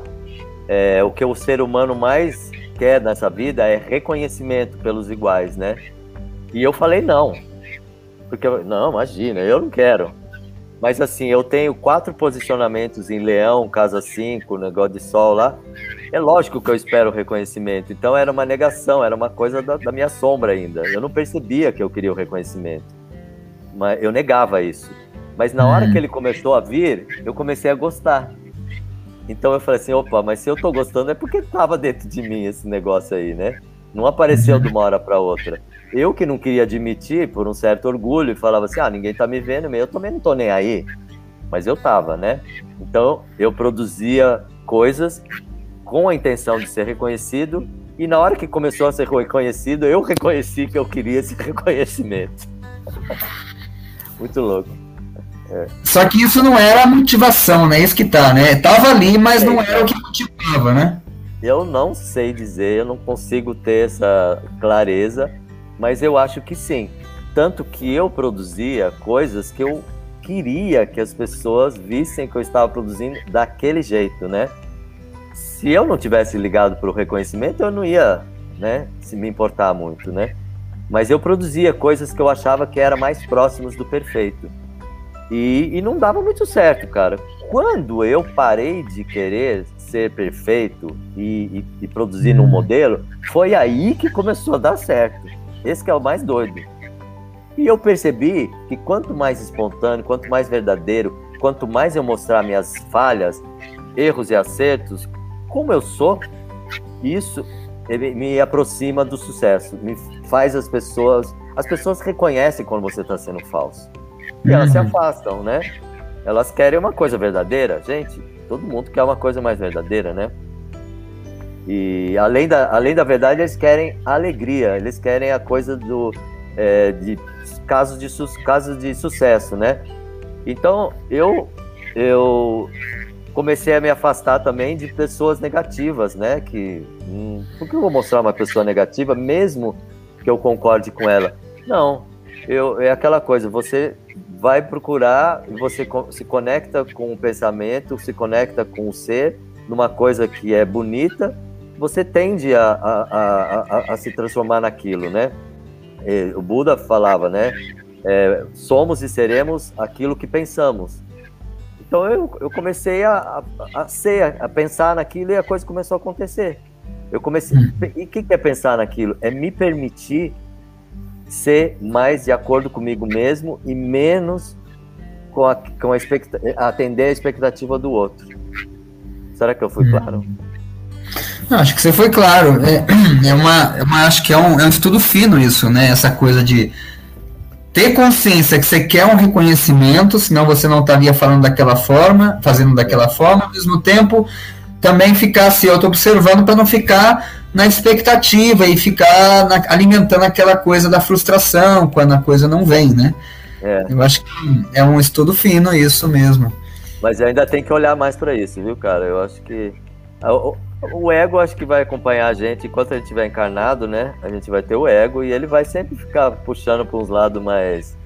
é, o que o ser humano mais quer nessa vida é reconhecimento pelos iguais, né? E eu falei não, porque não, imagina, eu não quero. Mas assim, eu tenho quatro posicionamentos em Leão, Casa 5, negócio de sol lá. É lógico que eu espero reconhecimento. Então era uma negação, era uma coisa da, da minha sombra ainda. Eu não percebia que eu queria o reconhecimento. Mas eu negava isso. Mas na hora uhum. que ele começou a vir, eu comecei a gostar. Então eu falei assim, opa, mas se eu tô gostando é porque tava dentro de mim esse negócio aí, né? Não apareceu uhum. de uma hora para outra. Eu que não queria admitir, por um certo orgulho, e falava assim: ah, ninguém tá me vendo, eu também não tô nem aí. Mas eu tava, né? Então eu produzia coisas com a intenção de ser reconhecido, e na hora que começou a ser reconhecido, eu reconheci que eu queria esse *laughs* reconhecimento. Muito louco. É. Só que isso não era a motivação, né? Isso que tá, né? Tava ali, mas não era o que motivava, né? Eu não sei dizer, eu não consigo ter essa clareza, mas eu acho que sim. Tanto que eu produzia coisas que eu queria que as pessoas vissem que eu estava produzindo daquele jeito, né? Se eu não tivesse ligado para o reconhecimento, eu não ia, né, se me importar muito, né? Mas eu produzia coisas que eu achava que eram mais próximas do perfeito. E, e não dava muito certo, cara. Quando eu parei de querer ser perfeito e, e, e produzir num modelo, foi aí que começou a dar certo. Esse é o mais doido. E eu percebi que quanto mais espontâneo, quanto mais verdadeiro, quanto mais eu mostrar minhas falhas, erros e acertos, como eu sou, isso me aproxima do sucesso, me faz as pessoas, as pessoas reconhecem quando você está sendo falso. E elas se uhum. afastam, né? Elas querem uma coisa verdadeira, gente. Todo mundo quer uma coisa mais verdadeira, né? E além da, além da verdade, eles querem alegria, eles querem a coisa do é, de casos de, casos de sucesso, né? Então eu eu comecei a me afastar também de pessoas negativas, né? Que hum, por que eu vou mostrar uma pessoa negativa, mesmo que eu concorde com ela? Não, eu é aquela coisa. Você vai procurar, você se conecta com o pensamento, se conecta com o ser, numa coisa que é bonita você tende a, a, a, a se transformar naquilo, né? O Buda falava, né? É, somos e seremos aquilo que pensamos. Então eu, eu comecei a, a, a, ser, a pensar naquilo e a coisa começou a acontecer. Eu comecei. E o que, que é pensar naquilo? É me permitir ser mais de acordo comigo mesmo e menos com a, com a atender a expectativa do outro. Será que eu fui hum. claro? Não, acho que você foi claro. É, é, uma, é uma, acho que é um, é um estudo fino isso, né? Essa coisa de ter consciência que você quer um reconhecimento, senão você não estaria falando daquela forma, fazendo daquela forma, ao mesmo tempo também ficar se auto-observando para não ficar na expectativa e ficar na, alimentando aquela coisa da frustração quando a coisa não vem, né? É. Eu acho que é um estudo fino isso mesmo. Mas ainda tem que olhar mais para isso, viu, cara? Eu acho que o ego acho que vai acompanhar a gente enquanto a gente estiver encarnado, né? A gente vai ter o ego e ele vai sempre ficar puxando para uns lados mais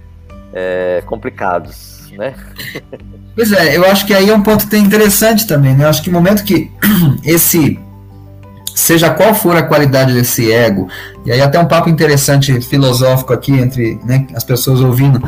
é, complicados, né? *laughs* Pois é, eu acho que aí é um ponto interessante também, né? Eu acho que no momento que *clears throat* esse seja qual for a qualidade desse ego, e aí até um papo interessante filosófico aqui entre né, as pessoas ouvindo,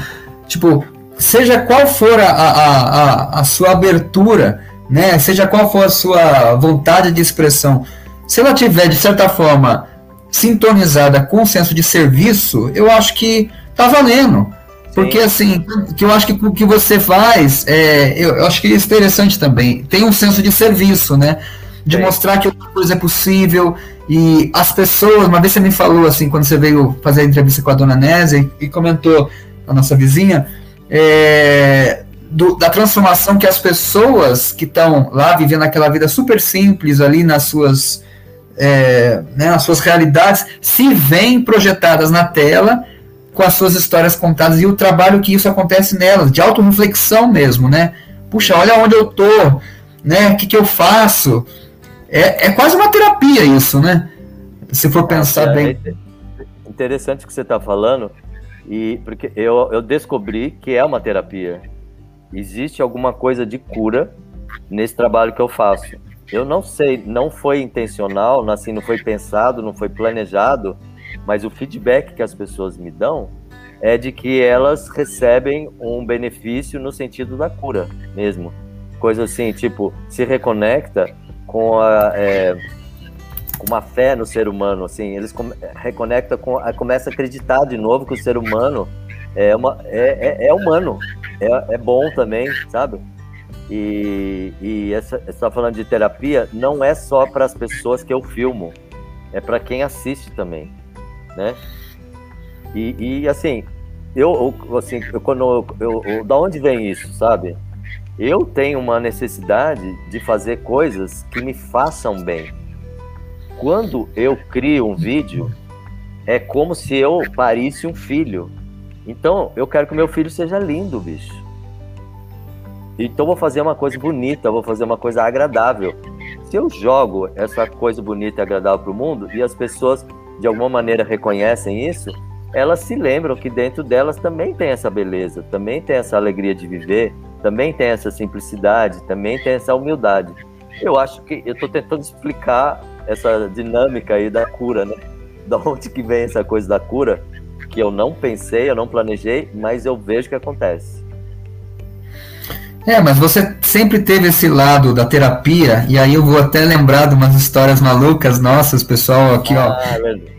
tipo, seja qual for a, a, a, a sua abertura né? Seja qual for a sua vontade de expressão, se ela tiver de certa forma sintonizada com o senso de serviço, eu acho que tá valendo. Porque assim, que eu acho que o que você faz, é, eu, eu, acho que é interessante também. Tem um senso de serviço, né? De Sim. mostrar que outra coisa é possível. E as pessoas, uma vez você me falou assim, quando você veio fazer a entrevista com a dona Nésia e, e comentou, a nossa vizinha, é, do, da transformação que as pessoas que estão lá vivendo aquela vida super simples ali nas suas, é, né, nas suas realidades, se veem projetadas na tela com as suas histórias contadas e o trabalho que isso acontece nelas, de autorreflexão mesmo, né? Puxa, olha onde eu tô, né? O que, que eu faço? É, é quase uma terapia isso, né? Se for pensar é, bem. É interessante o que você está falando, e porque eu, eu descobri que é uma terapia. Existe alguma coisa de cura nesse trabalho que eu faço. Eu não sei, não foi intencional, assim, não foi pensado, não foi planejado, mas o feedback que as pessoas me dão é de que elas recebem um benefício no sentido da cura mesmo. Coisa assim, tipo, se reconecta com a, é, uma fé no ser humano, assim, eles reconectam com, começa a acreditar de novo que o ser humano é, uma, é, é, é humano, é, é bom também, sabe? E, e essa, você está falando de terapia, não é só para as pessoas que eu filmo, é para quem assiste também né? E, e assim, eu, assim, eu, quando eu, eu, da onde vem isso, sabe? Eu tenho uma necessidade de fazer coisas que me façam bem. Quando eu crio um vídeo, é como se eu parisse um filho. Então, eu quero que meu filho seja lindo, bicho. Então, vou fazer uma coisa bonita, vou fazer uma coisa agradável. Se eu jogo essa coisa bonita e agradável para o mundo e as pessoas de alguma maneira reconhecem isso, elas se lembram que dentro delas também tem essa beleza, também tem essa alegria de viver, também tem essa simplicidade, também tem essa humildade. Eu acho que eu estou tentando explicar essa dinâmica aí da cura, né? *laughs* Da onde que vem essa coisa da cura, que eu não pensei, eu não planejei, mas eu vejo que acontece. É, mas você sempre teve esse lado da terapia, e aí eu vou até lembrar de umas histórias malucas nossas, pessoal, aqui, ah, ó. Verdade.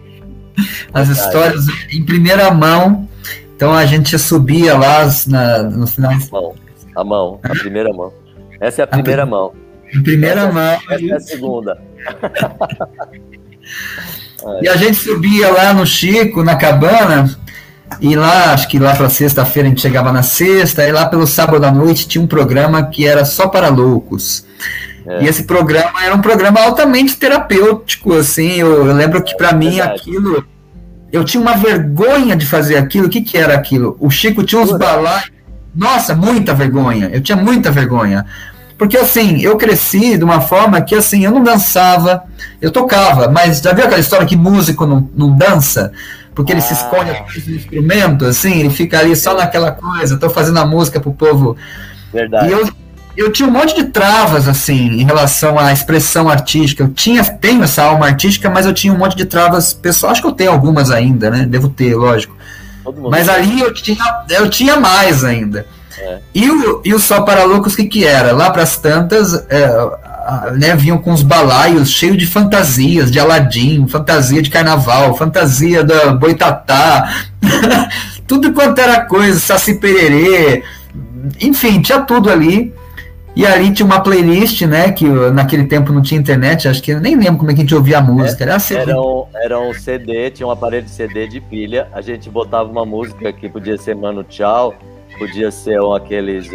As histórias em primeira mão. Então a gente subia lá na, no final. A mão, a mão, a primeira mão. Essa é a primeira a mão. Em primeira essa, mão. Essa é a segunda. *laughs* e a gente subia lá no Chico, na cabana, e lá, acho que lá para sexta-feira a gente chegava na sexta, e lá pelo sábado à noite tinha um programa que era só para loucos. É. E esse programa era um programa altamente terapêutico, assim. Eu, eu lembro que para é mim aquilo. Eu tinha uma vergonha de fazer aquilo. O que, que era aquilo? O Chico tinha uns balaios. Nossa, muita vergonha. Eu tinha muita vergonha. Porque assim, eu cresci de uma forma que assim, eu não dançava, eu tocava, mas já viu aquela história que músico não, não dança? porque ele ah. se esconde atrás do instrumento, assim, ele fica ali só naquela coisa, tô fazendo a música pro povo. Verdade. E eu, eu tinha um monte de travas, assim, em relação à expressão artística. Eu tinha, tenho essa alma artística, mas eu tinha um monte de travas pessoal. Acho que eu tenho algumas ainda, né? Devo ter, lógico. Mas ali eu tinha, eu tinha mais ainda. É. E, o, e o Só para Loucos, o que, que era? Lá para as tantas, é, né, vinham com os balaios cheios de fantasias, de Aladim, fantasia de carnaval, fantasia da Boitatá, *laughs* tudo quanto era coisa, Saci Pererê, enfim, tinha tudo ali. E ali tinha uma playlist, né? Que naquele tempo não tinha internet, acho que nem lembro como é que a gente ouvia a música. Era, CD. Era, um, era um CD, tinha um aparelho de CD de pilha. A gente botava uma música que podia ser Mano Tchau, podia ser um, aqueles,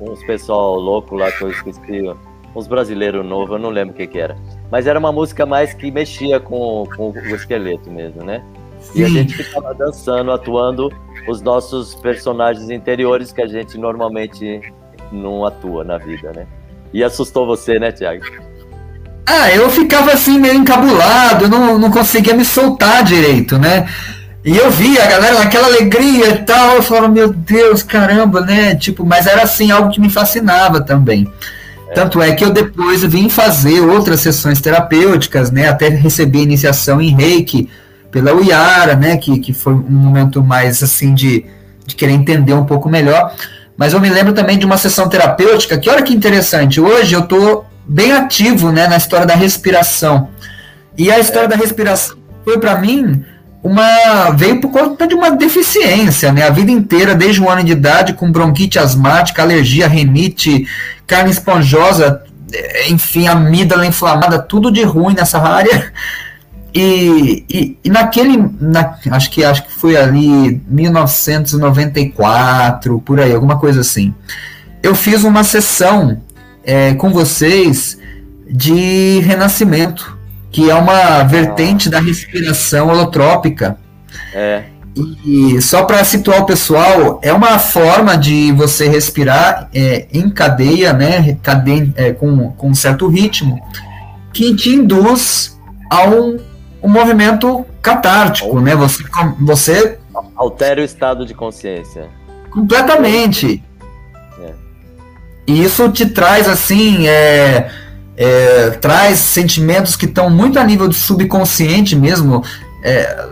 uns pessoal louco lá que eu esqueci uns brasileiros novos, eu não lembro o que, que era. Mas era uma música mais que mexia com, com o esqueleto mesmo, né? Sim. E a gente ficava dançando, atuando os nossos personagens interiores que a gente normalmente não atua na vida, né? E assustou você, né, Tiago? Ah, eu ficava assim meio encabulado, não, não conseguia me soltar direito, né? E eu via a galera naquela alegria e tal, eu falava, meu Deus, caramba, né? Tipo, mas era assim algo que me fascinava também. Tanto é que eu depois vim fazer outras sessões terapêuticas, né? Até receber iniciação em reiki pela Uyara, né? Que, que foi um momento mais assim de, de querer entender um pouco melhor. Mas eu me lembro também de uma sessão terapêutica, que olha que interessante, hoje eu estou bem ativo né, na história da respiração. E a história é. da respiração foi para mim uma veio por conta de uma deficiência, né? A vida inteira, desde um ano de idade, com bronquite asmática, alergia, renite, carne esponjosa, enfim, amígdala inflamada, tudo de ruim nessa área. *laughs* E, e, e, naquele, na, acho que acho que foi ali 1994, por aí, alguma coisa assim. Eu fiz uma sessão é, com vocês de renascimento, que é uma vertente da respiração holotrópica. É. E só para situar o pessoal, é uma forma de você respirar é, em cadeia, né, cadeia, é, com, com um certo ritmo, que te induz a um um movimento catártico, né? Você, você altera o estado de consciência. Completamente. É. E isso te traz assim, é, é, traz sentimentos que estão muito a nível do subconsciente mesmo. É,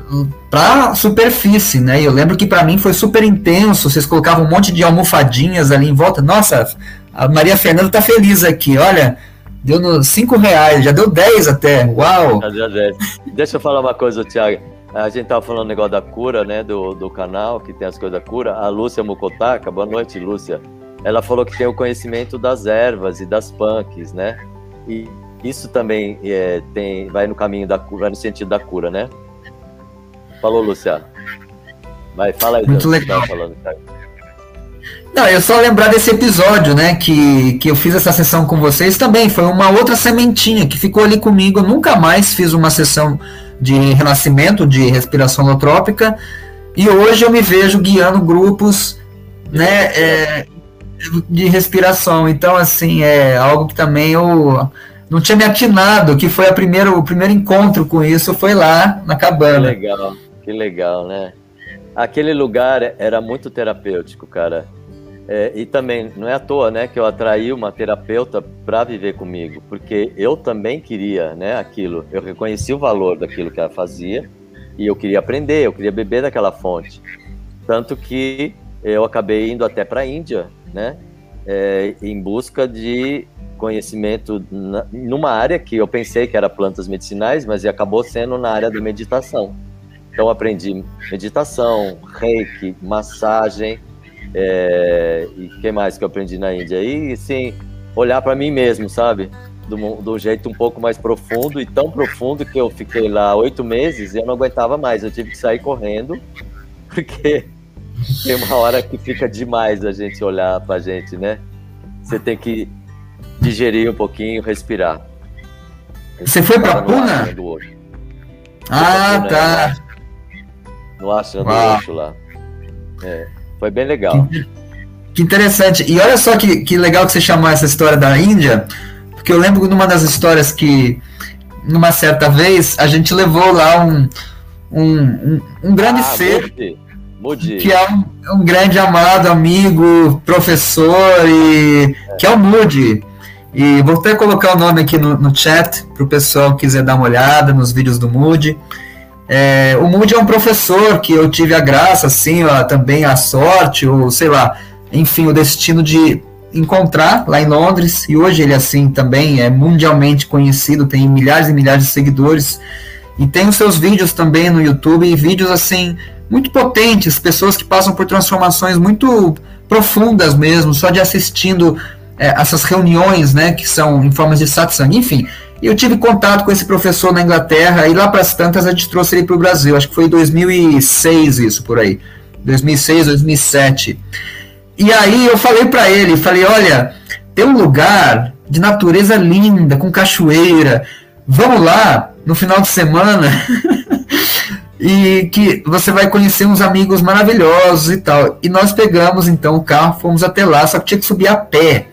para superfície, né? Eu lembro que para mim foi super intenso. Vocês colocavam um monte de almofadinhas ali em volta. Nossa, a Maria Fernanda tá feliz aqui. Olha, Deu no 5 reais, já deu 10 até. Uau! Já deu Deixa eu falar uma coisa, Thiago. A gente tava falando negócio da cura, né? Do, do canal, que tem as coisas da cura. A Lúcia Mukotaka, boa noite, Lúcia. Ela falou que tem o conhecimento das ervas e das punks, né? E isso também é, tem, vai no caminho da cura, no sentido da cura, né? Falou, Lúcia. Vai, fala aí. Muito legal. Falando. Não, eu só lembrar desse episódio, né, que, que eu fiz essa sessão com vocês também, foi uma outra sementinha que ficou ali comigo, eu nunca mais fiz uma sessão de renascimento, de respiração holotrópica, e hoje eu me vejo guiando grupos, né, é, de respiração, então, assim, é algo que também eu não tinha me atinado, que foi a primeiro, o primeiro encontro com isso, foi lá na cabana. Que legal, que legal, né? Aquele lugar era muito terapêutico, cara é, e também, não é à toa, né, que eu atraí uma terapeuta para viver comigo, porque eu também queria, né, aquilo. Eu reconheci o valor daquilo que ela fazia e eu queria aprender, eu queria beber daquela fonte. Tanto que eu acabei indo até para a Índia, né, é, em busca de conhecimento na, numa área que eu pensei que era plantas medicinais, mas acabou sendo na área da meditação. Então aprendi meditação, reiki, massagem, é, e o que mais que eu aprendi na Índia? E, sim, olhar para mim mesmo, sabe? Do, do jeito um pouco mais profundo e tão profundo que eu fiquei lá oito meses e eu não aguentava mais. Eu tive que sair correndo, *laughs* porque tem uma hora que fica demais a gente olhar pra gente, né? Você tem que digerir um pouquinho, respirar. Você foi pra Puna? Ah, tá. No Ashram do lá. É. Foi bem legal. Que, que interessante. E olha só que, que legal que você chamou essa história da Índia, porque eu lembro numa das histórias que, numa certa vez, a gente levou lá um, um, um, um grande ah, ser. Moody. Que é um, um, grande amado amigo, professor, e é. que é o Moody. E vou até colocar o nome aqui no, no chat para o pessoal quiser dar uma olhada nos vídeos do Moody. É, o Moody é um professor que eu tive a graça, assim, ó, também a sorte, ou sei lá, enfim, o destino de encontrar lá em Londres. E hoje ele, assim, também é mundialmente conhecido, tem milhares e milhares de seguidores. E tem os seus vídeos também no YouTube, e vídeos, assim, muito potentes, pessoas que passam por transformações muito profundas mesmo, só de assistindo é, essas reuniões, né, que são em formas de satsang. Enfim, eu tive contato com esse professor na Inglaterra e lá para as tantas a gente trouxe ele para o Brasil. Acho que foi em 2006 isso por aí. 2006, 2007. E aí eu falei para ele, falei, olha, tem um lugar de natureza linda, com cachoeira. Vamos lá no final de semana. *laughs* e que você vai conhecer uns amigos maravilhosos e tal. E nós pegamos então o carro, fomos até lá, só que tinha que subir a pé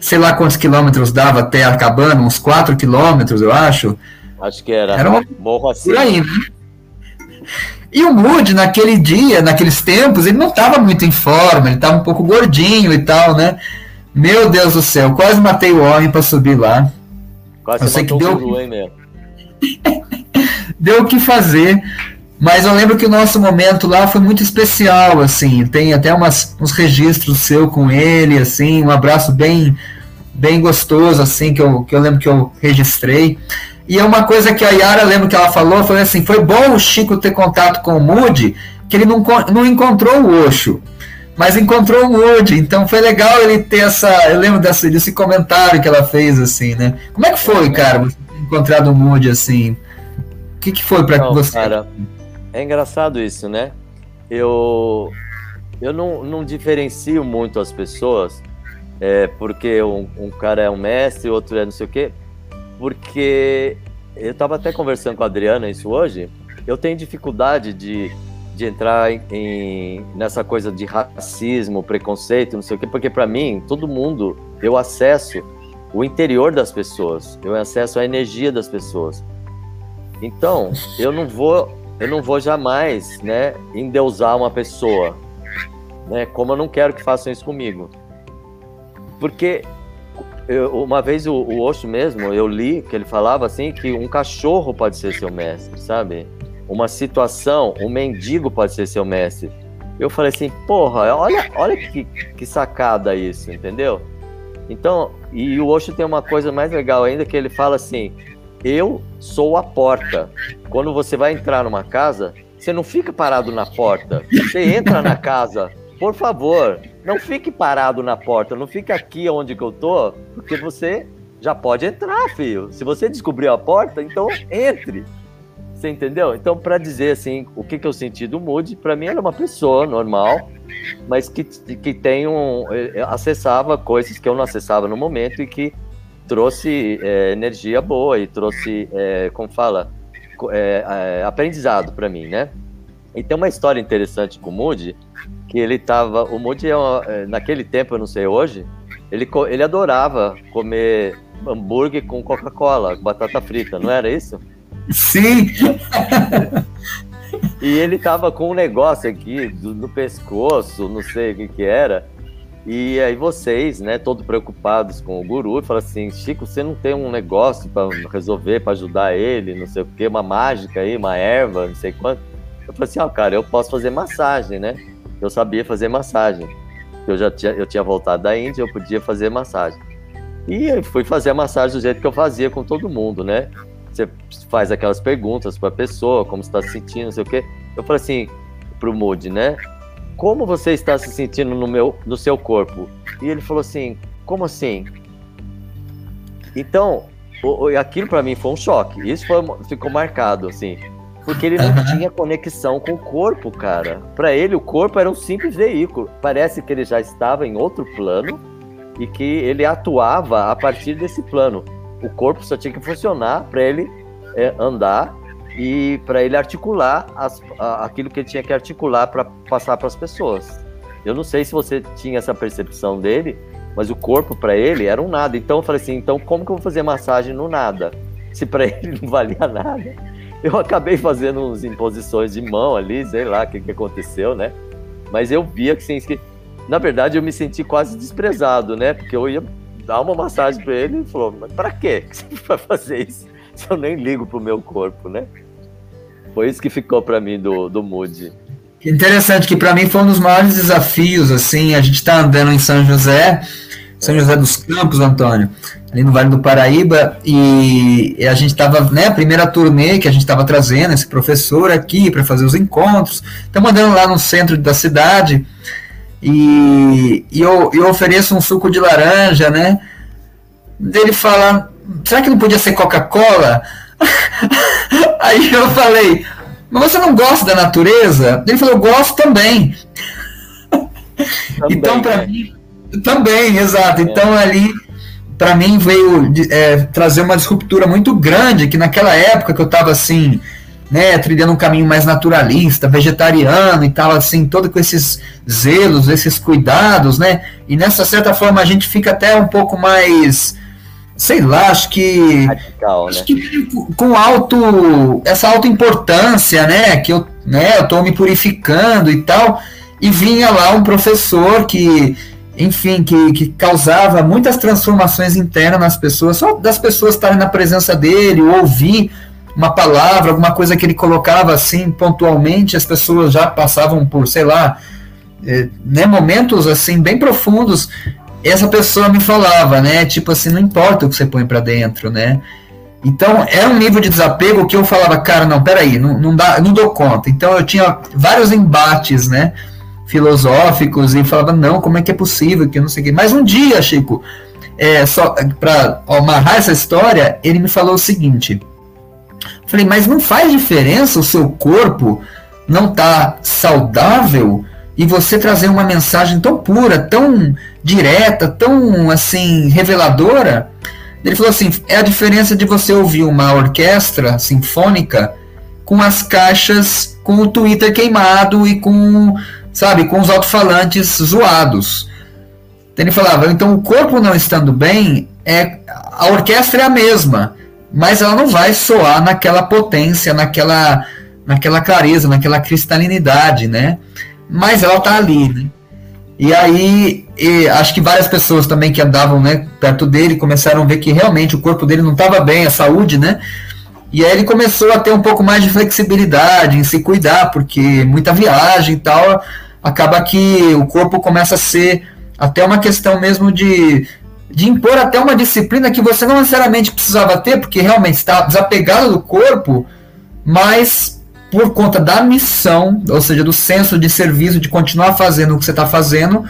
sei lá quantos quilômetros dava até a cabana, uns 4 quilômetros, eu acho. Acho que era. Era uma... Morro assim. Por aí, né? E o Moody, naquele dia, naqueles tempos, ele não estava muito em forma, ele estava um pouco gordinho e tal, né? Meu Deus do céu, quase matei o homem para subir lá. Quase eu sei que deu. Mesmo. *laughs* deu o que fazer. Mas eu lembro que o nosso momento lá foi muito especial, assim. Tem até umas, uns registros seu com ele, assim, um abraço bem bem gostoso, assim, que eu, que eu lembro que eu registrei. E é uma coisa que a Yara, lembro que ela falou, foi assim, foi bom o Chico ter contato com o Moody, que ele não, não encontrou o Osho, mas encontrou o Moody, então foi legal ele ter essa, eu lembro dessa, desse comentário que ela fez, assim, né? Como é que foi, cara, você ter encontrado o Moody, assim? O que, que foi para você? Cara, é engraçado isso, né? Eu, eu não, não diferencio muito as pessoas, é, porque um, um cara é um mestre, outro é não sei o quê, porque eu estava até conversando com a Adriana isso hoje, eu tenho dificuldade de, de entrar em, em, nessa coisa de racismo, preconceito, não sei o quê, porque para mim, todo mundo, eu acesso o interior das pessoas, eu acesso a energia das pessoas. Então, eu não vou, eu não vou jamais, né, endeusar uma pessoa, né, como eu não quero que façam isso comigo. Porque eu, uma vez o, o Osho mesmo, eu li que ele falava assim que um cachorro pode ser seu mestre, sabe? Uma situação, um mendigo pode ser seu mestre. Eu falei assim, porra, olha, olha que, que sacada isso, entendeu? Então, e o Osho tem uma coisa mais legal ainda que ele fala assim: eu sou a porta. Quando você vai entrar numa casa, você não fica parado na porta. Você entra na casa. Por favor, não fique parado na porta. Não fique aqui onde que eu tô, porque você já pode entrar, filho. Se você descobriu a porta, então entre. Você entendeu? Então, para dizer assim, o que, que eu senti do Moody, para mim era uma pessoa normal, mas que, que tem um. Eh, acessava coisas que eu não acessava no momento e que trouxe é, energia boa e trouxe, é, como fala, é, aprendizado para mim, né? E tem uma história interessante com o Moody, que ele tava. O Moody, é uma, naquele tempo, eu não sei hoje, ele, ele adorava comer hambúrguer com Coca-Cola, batata frita, não era isso? Sim! *laughs* e ele tava com um negócio aqui do, no pescoço, não sei o que que era, e aí vocês, né, todos preocupados com o guru, falam assim, Chico, você não tem um negócio para resolver, para ajudar ele, não sei o quê, uma mágica aí, uma erva, não sei quanto. Eu falei assim, ó, oh, cara, eu posso fazer massagem, né? Eu sabia fazer massagem. Eu já tinha, eu tinha voltado da Índia, eu podia fazer massagem. E eu fui fazer a massagem do jeito que eu fazia com todo mundo, né? Você faz aquelas perguntas para a pessoa, como está se sentindo, não sei o quê. Eu falei assim pro Moody, né? Como você está se sentindo no, meu, no seu corpo? E ele falou assim, como assim? Então, o, o, aquilo para mim foi um choque. Isso foi, ficou marcado, assim. Porque ele não tinha conexão com o corpo, cara. Para ele, o corpo era um simples veículo. Parece que ele já estava em outro plano e que ele atuava a partir desse plano. O corpo só tinha que funcionar para ele é, andar e para ele articular as, a, aquilo que ele tinha que articular para passar para as pessoas. Eu não sei se você tinha essa percepção dele, mas o corpo para ele era um nada. Então eu falei assim, então como que eu vou fazer massagem no nada? Se para *laughs* ele não valia nada. Eu acabei fazendo uns imposições de mão ali, sei lá o que, que aconteceu, né? Mas eu via que, assim, que, na verdade, eu me senti quase desprezado, né? Porque eu ia dar uma massagem para ele e falou, mas para que *laughs* você vai fazer isso? Se eu nem ligo pro meu corpo, né? Foi isso que ficou para mim do, do Moody. Interessante, que para mim foi um dos maiores desafios, assim, a gente está andando em São José, São José dos Campos, Antônio, ali no Vale do Paraíba, e a gente estava, né, a primeira turnê que a gente estava trazendo esse professor aqui para fazer os encontros, estamos andando lá no centro da cidade, e, e eu, eu ofereço um suco de laranja, né, dele fala, será que não podia ser Coca-Cola? *laughs* Aí eu falei, mas você não gosta da natureza? Ele falou, eu gosto também. também então, para né? mim, também, exato. É. Então, ali, para mim, veio é, trazer uma disruptura muito grande, que naquela época que eu estava assim, né, trilhando um caminho mais naturalista, vegetariano e tal, assim, todo com esses zelos, esses cuidados, né, e nessa certa forma a gente fica até um pouco mais sei lá, acho que, Radical, acho né? que com alto essa alta importância, né, que eu, né, eu tô me purificando e tal, e vinha lá um professor que, enfim, que, que causava muitas transformações internas nas pessoas, só das pessoas estarem na presença dele, ouvir uma palavra, alguma coisa que ele colocava assim pontualmente, as pessoas já passavam por, sei lá, é, né, momentos assim bem profundos essa pessoa me falava, né? Tipo assim, não importa o que você põe para dentro, né? Então é um nível de desapego que eu falava, cara, não, peraí, não, não, dá, não dou conta. Então eu tinha vários embates, né? Filosóficos e falava, não, como é que é possível que eu não sei o quê. Mas um dia, Chico, é, só para amarrar essa história, ele me falou o seguinte. Falei, mas não faz diferença o seu corpo não tá saudável e você trazer uma mensagem tão pura, tão direta, tão assim reveladora? Ele falou assim: é a diferença de você ouvir uma orquestra sinfônica com as caixas, com o Twitter queimado e com, sabe, com os alto-falantes zoados. Então ele falava: então o corpo não estando bem, é a orquestra é a mesma, mas ela não vai soar naquela potência, naquela, naquela clareza, naquela cristalinidade, né? Mas ela tá ali, né? E aí, e acho que várias pessoas também que andavam né, perto dele começaram a ver que realmente o corpo dele não estava bem, a saúde, né? E aí ele começou a ter um pouco mais de flexibilidade em se cuidar, porque muita viagem e tal, acaba que o corpo começa a ser até uma questão mesmo de, de impor até uma disciplina que você não necessariamente precisava ter, porque realmente está desapegado do corpo, mas por conta da missão, ou seja, do senso de serviço, de continuar fazendo o que você está fazendo,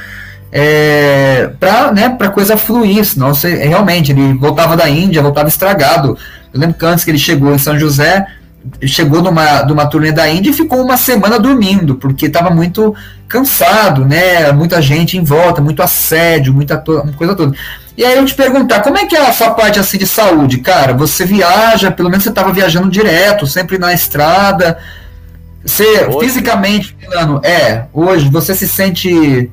é, para né, a coisa fluir, senão você, realmente, ele voltava da Índia, voltava estragado. Eu lembro que antes que ele chegou em São José, chegou numa, numa turnê da Índia e ficou uma semana dormindo, porque estava muito cansado, né? Muita gente em volta, muito assédio, muita to coisa toda. E aí eu te perguntar, como é que é a sua parte assim de saúde, cara? Você viaja, pelo menos você estava viajando direto, sempre na estrada. Você hoje? fisicamente falando, é, hoje você se sente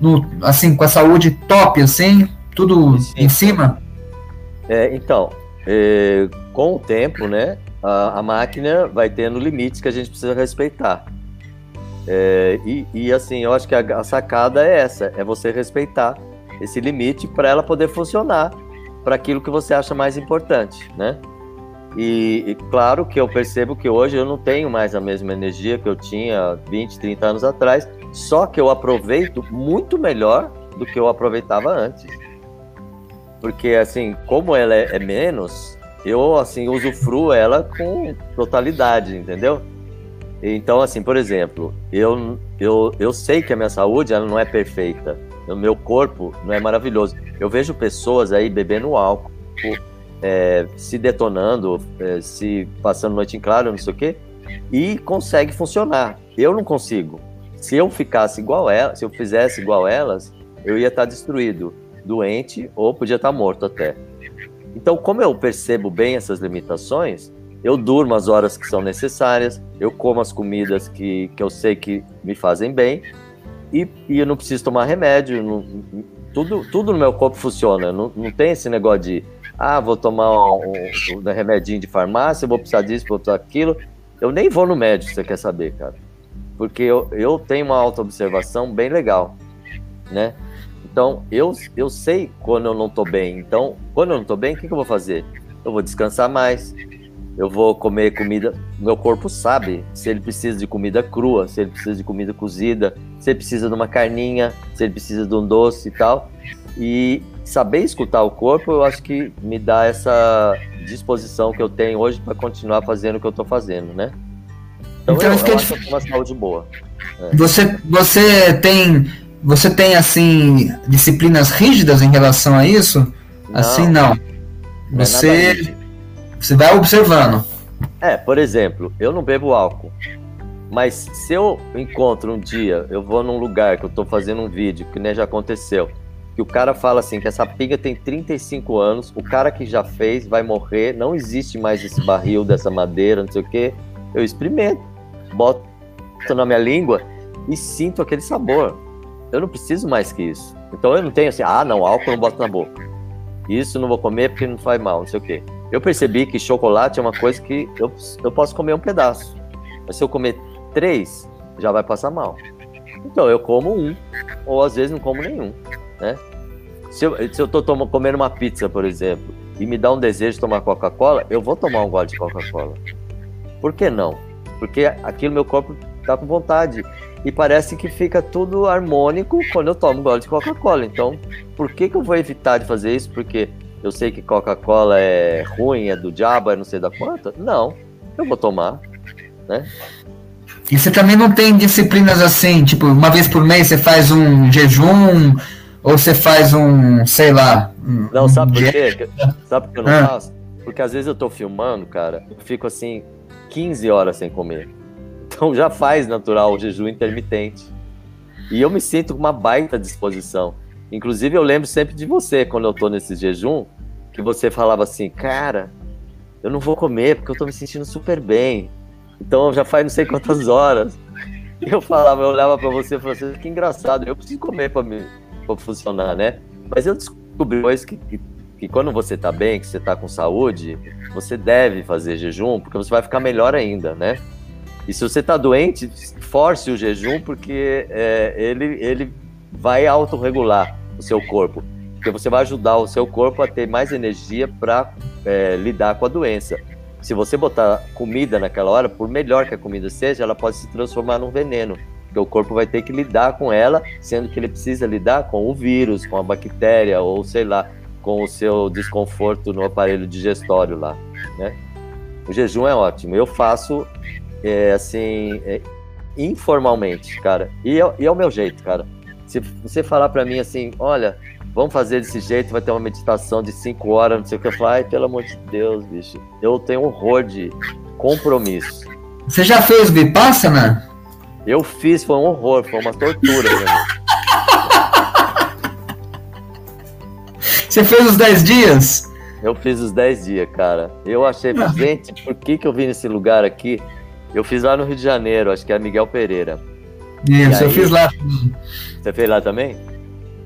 no, assim com a saúde top assim, tudo Sim. em cima? É, então, é, com o tempo, né, a, a, máquina vai tendo limites que a gente precisa respeitar. É, e, e, assim, eu acho que a, a sacada é essa, é você respeitar esse limite para ela poder funcionar para aquilo que você acha mais importante, né? E, e, claro que eu percebo que hoje eu não tenho mais a mesma energia que eu tinha 20, 30 anos atrás, só que eu aproveito muito melhor do que eu aproveitava antes. Porque assim, como ela é, é menos, eu assim usufruo ela com totalidade, entendeu? Então assim, por exemplo, eu, eu, eu sei que a minha saúde ela não é perfeita, no meu corpo não é maravilhoso. Eu vejo pessoas aí bebendo álcool, é, se detonando, é, se passando noite em claro, não sei o quê, e consegue funcionar. Eu não consigo. Se eu ficasse igual ela, se eu fizesse igual elas, eu ia estar destruído, doente ou podia estar morto até. Então, como eu percebo bem essas limitações, eu durmo as horas que são necessárias, eu como as comidas que, que eu sei que me fazem bem e, e eu não preciso tomar remédio. Não, tudo, tudo no meu corpo funciona. Não, não tem esse negócio de, ah, vou tomar um, um, um remedinho de farmácia, vou precisar disso, vou precisar daquilo. Eu nem vou no médico, você quer saber, cara. Porque eu, eu tenho uma auto-observação bem legal, né? Então, eu, eu sei quando eu não tô bem. Então, quando eu não tô bem, o que, que eu vou fazer? Eu vou descansar mais, eu vou comer comida. Meu corpo sabe se ele precisa de comida crua, se ele precisa de comida cozida, se ele precisa de uma carninha, se ele precisa de um doce e tal. E saber escutar o corpo, eu acho que me dá essa disposição que eu tenho hoje para continuar fazendo o que eu estou fazendo, né? Então, então eu, eu acho que uma saúde boa. É. Você, você tem você tem assim disciplinas rígidas em relação a isso? Não, assim não. não é você vai observando. É, por exemplo, eu não bebo álcool. Mas se eu encontro um dia, eu vou num lugar que eu tô fazendo um vídeo, que nem já aconteceu, que o cara fala assim, que essa pinga tem 35 anos, o cara que já fez vai morrer, não existe mais esse barril dessa madeira, não sei o que, eu experimento, boto na minha língua e sinto aquele sabor. Eu não preciso mais que isso. Então eu não tenho assim, ah não, álcool eu não boto na boca. Isso não vou comer porque não faz mal, não sei o quê eu percebi que chocolate é uma coisa que eu, eu posso comer um pedaço. Mas se eu comer três, já vai passar mal. Então eu como um, ou às vezes não como nenhum, né? Se eu, se eu tô tomando, comendo uma pizza, por exemplo, e me dá um desejo de tomar Coca-Cola, eu vou tomar um gole de Coca-Cola. Por que não? Porque aquilo meu corpo tá com vontade. E parece que fica tudo harmônico quando eu tomo um gole de Coca-Cola. Então, por que, que eu vou evitar de fazer isso? Porque eu sei que Coca-Cola é ruim, é do diabo, é não sei da quanta. Não, eu vou tomar, né? E você também não tem disciplinas assim, tipo, uma vez por mês você faz um jejum, ou você faz um, sei lá. Um, não, sabe por quê? Sabe por que eu não ah. faço? Porque às vezes eu tô filmando, cara, eu fico assim, 15 horas sem comer. Então já faz natural o jejum intermitente. E eu me sinto com uma baita disposição. Inclusive, eu lembro sempre de você, quando eu tô nesse jejum, que você falava assim, cara, eu não vou comer porque eu tô me sentindo super bem. Então já faz não sei quantas *laughs* horas. Eu falava, eu olhava para você e falava assim, que engraçado, eu preciso comer para me pra funcionar, né? Mas eu descobri depois que, que, que, quando você tá bem, que você tá com saúde, você deve fazer jejum, porque você vai ficar melhor ainda, né? E se você tá doente, force o jejum, porque é, ele, ele vai autorregular o seu corpo. Porque você vai ajudar o seu corpo a ter mais energia para é, lidar com a doença. Se você botar comida naquela hora, por melhor que a comida seja, ela pode se transformar num veneno. Porque o corpo vai ter que lidar com ela, sendo que ele precisa lidar com o vírus, com a bactéria, ou sei lá, com o seu desconforto no aparelho digestório lá, né? O jejum é ótimo. Eu faço, é, assim, é, informalmente, cara. E é, e é o meu jeito, cara. Se você falar para mim assim, olha, vamos fazer desse jeito, vai ter uma meditação de cinco horas, não sei o que, eu falo, ai, pelo amor de Deus, bicho, eu tenho horror de compromisso. Você já fez Vipassana? Eu fiz, foi um horror, foi uma tortura. *laughs* Você fez os 10 dias? Eu fiz os 10 dias, cara. Eu achei, ah. gente, por que, que eu vim nesse lugar aqui? Eu fiz lá no Rio de Janeiro, acho que é Miguel Pereira. Isso, aí, eu fiz lá. Você fez lá também?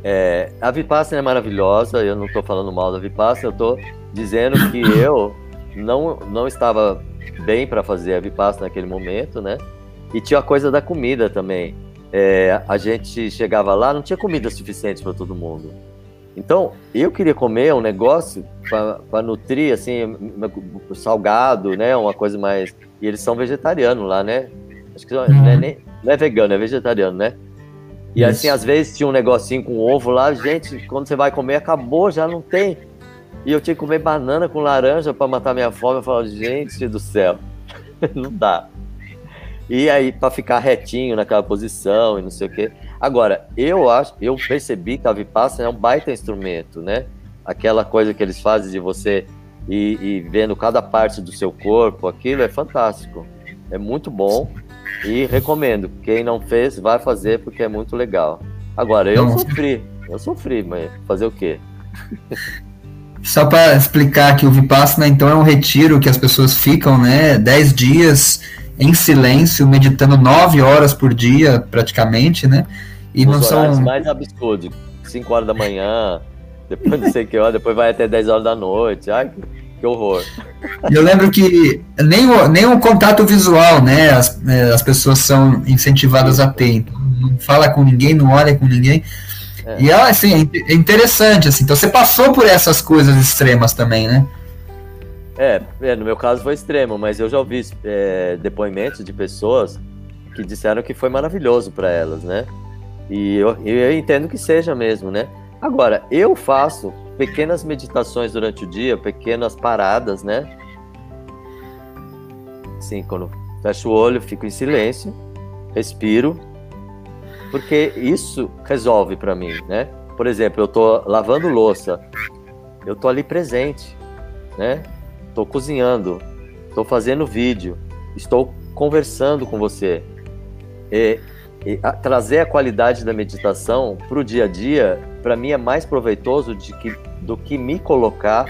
É, a Vipassana é maravilhosa, eu não estou falando mal da Vipassana, eu estou dizendo que eu não, não estava bem para fazer a Vipassana naquele momento, né? E tinha a coisa da comida também. É, a gente chegava lá, não tinha comida suficiente para todo mundo. Então, eu queria comer um negócio para nutrir, assim, salgado, né? Uma coisa mais. E eles são vegetarianos lá, né? Acho que não é, uhum. nem, não é vegano, é vegetariano, né? E assim, às vezes tinha um negocinho com ovo lá, gente, quando você vai comer, acabou, já não tem. E eu tinha que comer banana com laranja para matar minha fome. Eu falo, gente do céu, *laughs* não dá. E aí, para ficar retinho naquela posição e não sei o quê. Agora, eu acho, eu percebi que a Vipassana é um baita instrumento, né? Aquela coisa que eles fazem de você ir, ir vendo cada parte do seu corpo, aquilo é fantástico. É muito bom e recomendo. Quem não fez, vai fazer porque é muito legal. Agora, eu não. sofri. Eu sofri, mas fazer o quê? Só para explicar que o Vipassana, então, é um retiro que as pessoas ficam, né, 10 dias em silêncio, meditando 9 horas por dia, praticamente, né? E Os não são. mais absurdos. 5 horas da manhã, depois não sei que hora, depois vai até 10 horas da noite. Ai, que horror. Eu lembro que nem o, nem o contato visual, né? As, é, as pessoas são incentivadas a ter. Então, não fala com ninguém, não olha com ninguém. É. E é, assim, é interessante, assim. Então você passou por essas coisas extremas também, né? É, é no meu caso foi extremo, mas eu já ouvi é, depoimentos de pessoas que disseram que foi maravilhoso para elas, né? E eu, eu entendo que seja mesmo, né? Agora, eu faço pequenas meditações durante o dia, pequenas paradas, né? Assim, quando fecho o olho, fico em silêncio, respiro, porque isso resolve para mim, né? Por exemplo, eu tô lavando louça, eu tô ali presente, né? Tô cozinhando, tô fazendo vídeo, estou conversando com você. E, e a, trazer a qualidade da meditação para o dia a dia, para mim é mais proveitoso que, do que me colocar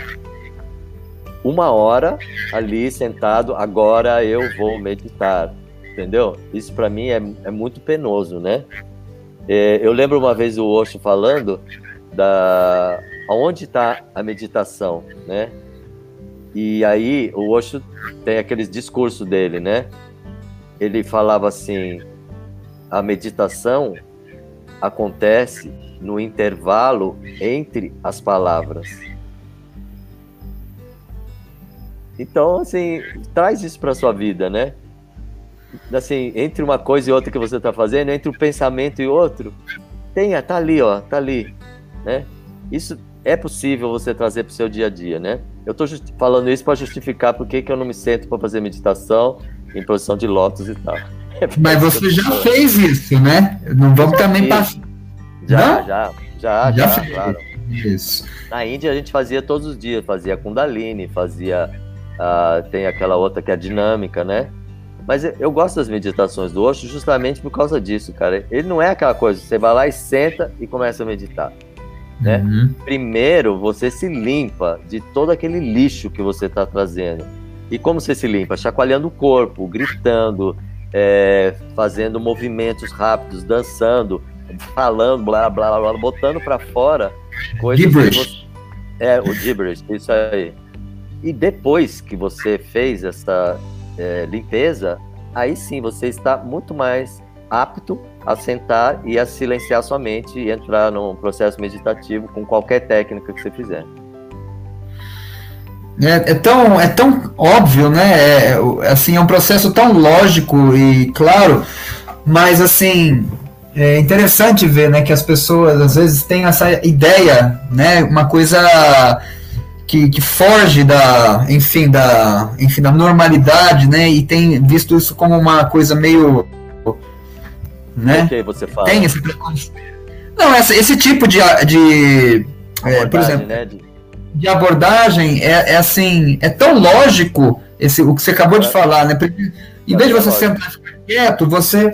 uma hora ali sentado, agora eu vou meditar, entendeu? Isso para mim é, é muito penoso, né? É, eu lembro uma vez o Osho falando da aonde está a meditação, né? E aí o Osho tem aqueles discursos dele, né? Ele falava assim: a meditação acontece no intervalo entre as palavras. Então, assim, traz isso para sua vida, né? Assim, entre uma coisa e outra que você está fazendo, entre um pensamento e outro, tenha, tá ali, ó, tá ali, né? Isso é possível você trazer para o seu dia a dia, né? Eu estou falando isso para justificar por que eu não me sento para fazer meditação em posição de lótus e tal. Mas você já fez isso, né? Não vamos também passar. Já, já, já, já, já, claro. Isso. Na Índia a gente fazia todos os dias, fazia Kundalini, fazia. Uh, tem aquela outra que é a dinâmica, né? Mas eu gosto das meditações do Osho justamente por causa disso, cara. Ele não é aquela coisa, você vai lá e senta e começa a meditar. Né? Uhum. Primeiro, você se limpa de todo aquele lixo que você está trazendo. E como você se limpa? Chacoalhando o corpo, gritando, é, fazendo movimentos rápidos, dançando, falando, blá blá blá, botando para fora coisas gibberish. Você... É, o gibberish, isso aí. E depois que você fez essa é, limpeza, aí sim você está muito mais apto a sentar e a silenciar sua mente e entrar num processo meditativo com qualquer técnica que você fizer. É, é, tão, é tão óbvio, né? É, assim, é um processo tão lógico e claro, mas assim é interessante ver, né, que as pessoas às vezes têm essa ideia, né, uma coisa que, que foge da, enfim, da, enfim, da normalidade, né, e tem visto isso como uma coisa meio, né? que você fala? Tem esse Não, essa, esse tipo de, de é, por exemplo, né, de... de... abordagem é, é assim, é tão lógico esse o que você acabou de falar, né? Em vez de você sentar quieto, você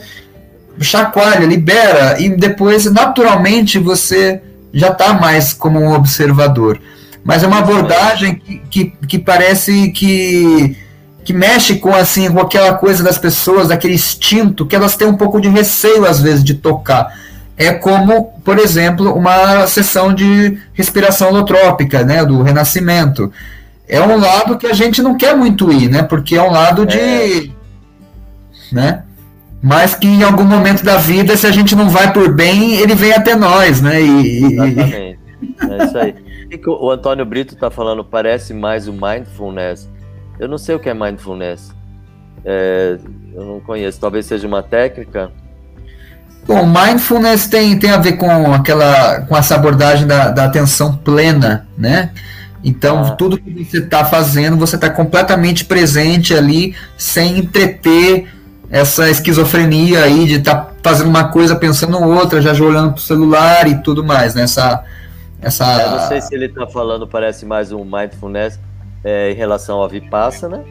chacoalha, libera, e depois, naturalmente, você já está mais como um observador. Mas é uma abordagem que, que, que, parece que, que mexe com, assim, com aquela coisa das pessoas, daquele instinto, que elas têm um pouco de receio, às vezes, de tocar. É como, por exemplo, uma sessão de respiração holotrópica, né, do renascimento. É um lado que a gente não quer muito ir, né, porque é um lado de... É. Né? mas que em algum momento da vida, se a gente não vai por bem, ele vem até nós, né? E, Exatamente. É isso aí. *laughs* O, o Antônio Brito está falando, parece mais o mindfulness. Eu não sei o que é mindfulness. É, eu não conheço. Talvez seja uma técnica. Bom, mindfulness tem, tem a ver com aquela com essa abordagem da, da atenção plena, né? Então, ah. tudo que você está fazendo, você está completamente presente ali, sem entreter essa esquizofrenia aí de estar tá fazendo uma coisa pensando outra, já olhando pro celular e tudo mais, né? Essa, essa... Eu não sei se ele está falando, parece mais um mindfulness é, em relação à Vipassana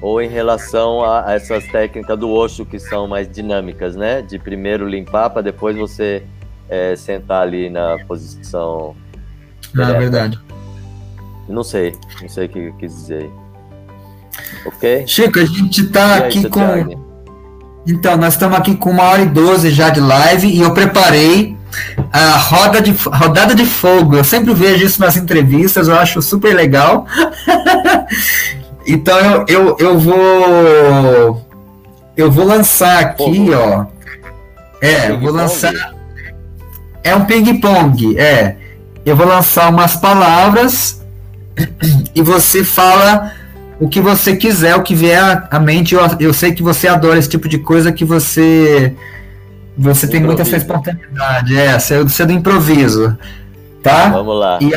ou em relação a, a, essas técnicas do Osho que são mais dinâmicas, né? De primeiro limpar para depois você é, sentar ali na posição. Ah, verdade. Não sei, não sei o que quis dizer. Ok? Chico, a gente está aqui com. Thiago? Então, nós estamos aqui com uma hora e doze já de live e eu preparei a roda de, rodada de fogo. Eu sempre vejo isso nas entrevistas, eu acho super legal. *laughs* então eu, eu, eu vou. Eu vou lançar aqui, ó. É, eu vou lançar. É um ping-pong, é. Eu vou lançar umas palavras *clears throat* e você fala o que você quiser, o que vier à mente. Eu, eu sei que você adora esse tipo de coisa que você você tem muita essa espontaneidade, é, você, é do improviso, tá? Vamos lá. E,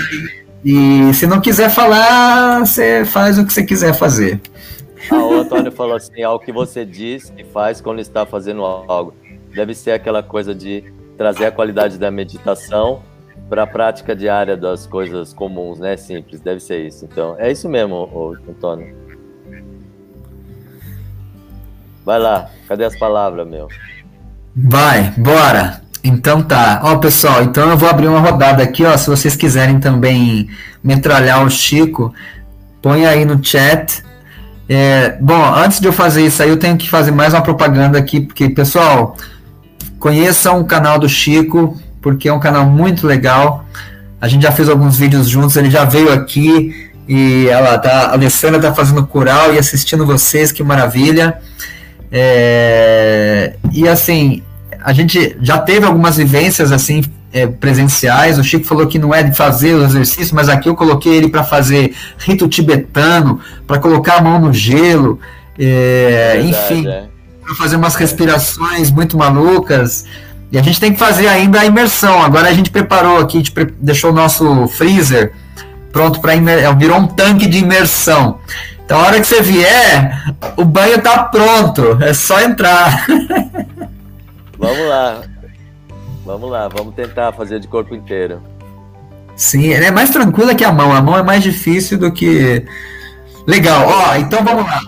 e se não quiser falar, você faz o que você quiser fazer. Ah, o Antônio falou assim, ao que você diz e faz quando está fazendo algo. Deve ser aquela coisa de trazer a qualidade da meditação para a prática diária das coisas comuns, né? Simples, deve ser isso. Então, é isso mesmo, Antônio. Vai lá, cadê as palavras, meu? Vai, bora. Então tá. Ó, pessoal, então eu vou abrir uma rodada aqui, ó. Se vocês quiserem também metralhar o Chico, põe aí no chat. É, bom, antes de eu fazer isso aí, eu tenho que fazer mais uma propaganda aqui, porque, pessoal, conheçam o canal do Chico, porque é um canal muito legal. A gente já fez alguns vídeos juntos, ele já veio aqui e ela tá, a Alessandra tá fazendo coral e assistindo vocês, que maravilha. É, e assim, a gente já teve algumas vivências assim é, presenciais. O Chico falou que não é de fazer o exercício, mas aqui eu coloquei ele para fazer rito tibetano, para colocar a mão no gelo, é, é verdade, enfim, é. para fazer umas respirações muito malucas. E a gente tem que fazer ainda a imersão. Agora a gente preparou aqui, a gente deixou o nosso freezer pronto para imersão. Virou um tanque de imersão. Então, a hora que você vier, o banho tá pronto. É só entrar. *laughs* Vamos lá. Vamos lá, vamos tentar fazer de corpo inteiro. Sim, ela é mais tranquila que a mão. A mão é mais difícil do que. Legal, ó, então vamos lá.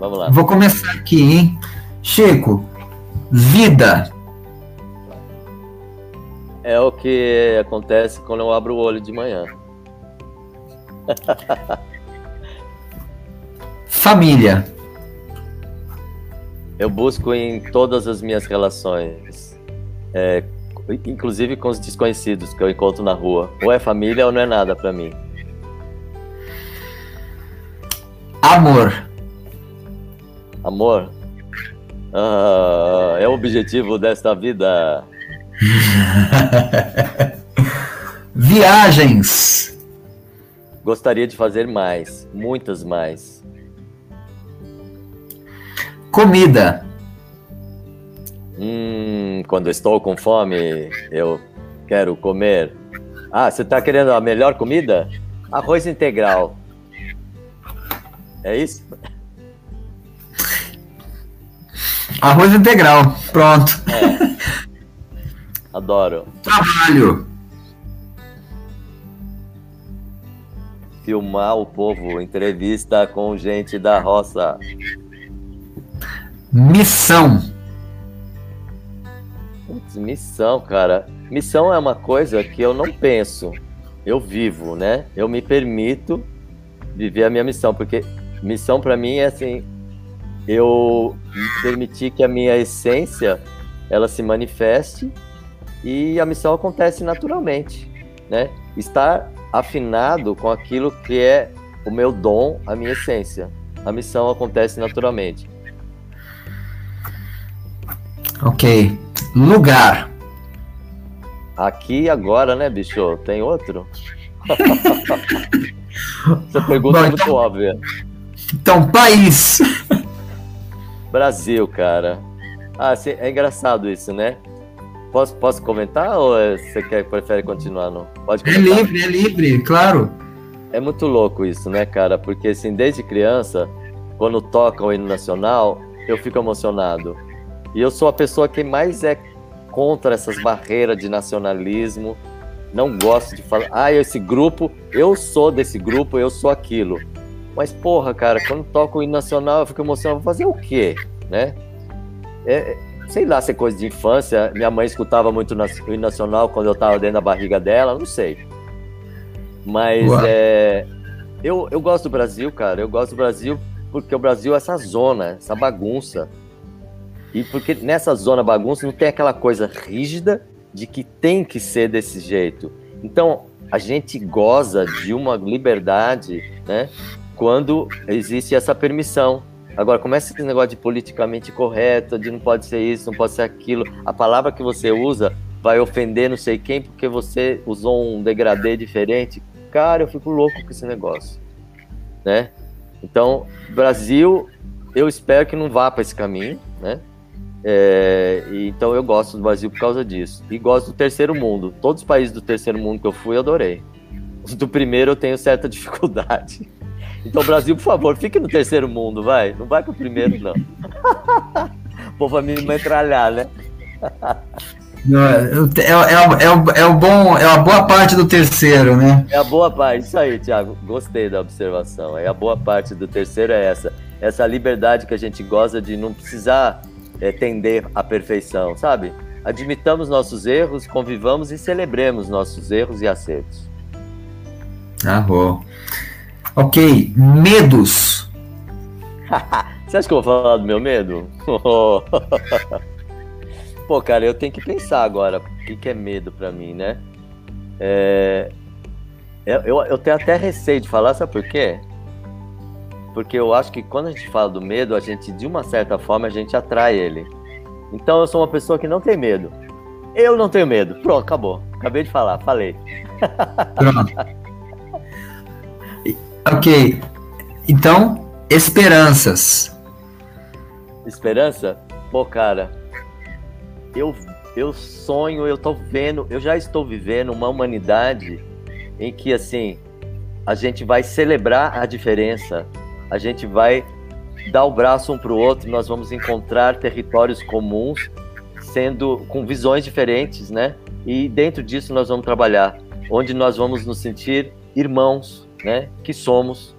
Vamos lá. Vou começar aqui, hein? Chico, vida. É o que acontece quando eu abro o olho de manhã. *laughs* Família. Eu busco em todas as minhas relações, é, inclusive com os desconhecidos que eu encontro na rua. Ou é família ou não é nada para mim. Amor. Amor? Ah, é o objetivo desta vida. *laughs* Viagens. Gostaria de fazer mais, muitas mais. Comida. Hum, quando estou com fome, eu quero comer. Ah, você está querendo a melhor comida? Arroz integral. É isso? Arroz integral, pronto. É. Adoro. Trabalho. Filmar o povo, entrevista com gente da roça. Missão. Putz, missão, cara. Missão é uma coisa que eu não penso. Eu vivo, né? Eu me permito viver a minha missão, porque missão para mim é assim, eu permitir que a minha essência ela se manifeste e a missão acontece naturalmente, né? Estar afinado com aquilo que é o meu dom, a minha essência. A missão acontece naturalmente. Ok. Lugar. Aqui agora, né, bicho? Tem outro? *laughs* Essa pergunta Bom, é muito então, óbvia. Então, país. Brasil, cara. Ah, é engraçado isso, né? Posso, posso comentar ou é, você quer, prefere continuar? Não? Pode é comentar. É livre, é livre, claro. É muito louco isso, né, cara? Porque assim, desde criança, quando toca o hino nacional, eu fico emocionado. E eu sou a pessoa que mais é contra essas barreiras de nacionalismo. Não gosto de falar, ah, esse grupo, eu sou desse grupo, eu sou aquilo. Mas, porra, cara, quando toco o hino nacional, eu fico emocionado. Vou fazer o quê, né? É, sei lá se é coisa de infância. Minha mãe escutava muito o hino nacional quando eu tava dentro da barriga dela, não sei. Mas é, eu, eu gosto do Brasil, cara. Eu gosto do Brasil porque o Brasil é essa zona, essa bagunça. E porque nessa zona bagunça não tem aquela coisa rígida de que tem que ser desse jeito. Então, a gente goza de uma liberdade, né? Quando existe essa permissão. Agora, começa esse negócio de politicamente correto, de não pode ser isso, não pode ser aquilo. A palavra que você usa vai ofender não sei quem porque você usou um degradê diferente. Cara, eu fico louco com esse negócio, né? Então, Brasil, eu espero que não vá para esse caminho, né? É, então eu gosto do Brasil por causa disso. E gosto do terceiro mundo. Todos os países do terceiro mundo que eu fui, eu adorei. Do primeiro eu tenho certa *laughs* dificuldade. Então, Brasil, por favor, fique no terceiro mundo, vai. Não vai pro primeiro, não. *laughs* o povo vai me metralhar, né? Não, é, é, é, é, é, o bom, é a boa parte do terceiro, né? É a boa parte, isso aí, Thiago. Gostei da observação. É a boa parte do terceiro é essa. Essa liberdade que a gente gosta de não precisar é, tender à perfeição, sabe? Admitamos nossos erros, convivamos e celebremos nossos erros e acertos. Ah, bom. Ok, medos. *laughs* Você acha que eu vou falar do meu medo? *laughs* Pô, cara, eu tenho que pensar agora o que, que é medo para mim, né? É... Eu, eu tenho até receio de falar, sabe por quê? Porque eu acho que quando a gente fala do medo, a gente, de uma certa forma, a gente atrai ele. Então eu sou uma pessoa que não tem medo. Eu não tenho medo. Pronto, acabou. Acabei de falar, falei. Pronto. ok. Então, esperanças. Esperança? Pô, cara, eu eu sonho, eu tô vendo, eu já estou vivendo uma humanidade em que assim a gente vai celebrar a diferença, a gente vai dar o braço um para o outro, nós vamos encontrar territórios comuns, sendo com visões diferentes, né? E dentro disso nós vamos trabalhar, onde nós vamos nos sentir irmãos, né? Que somos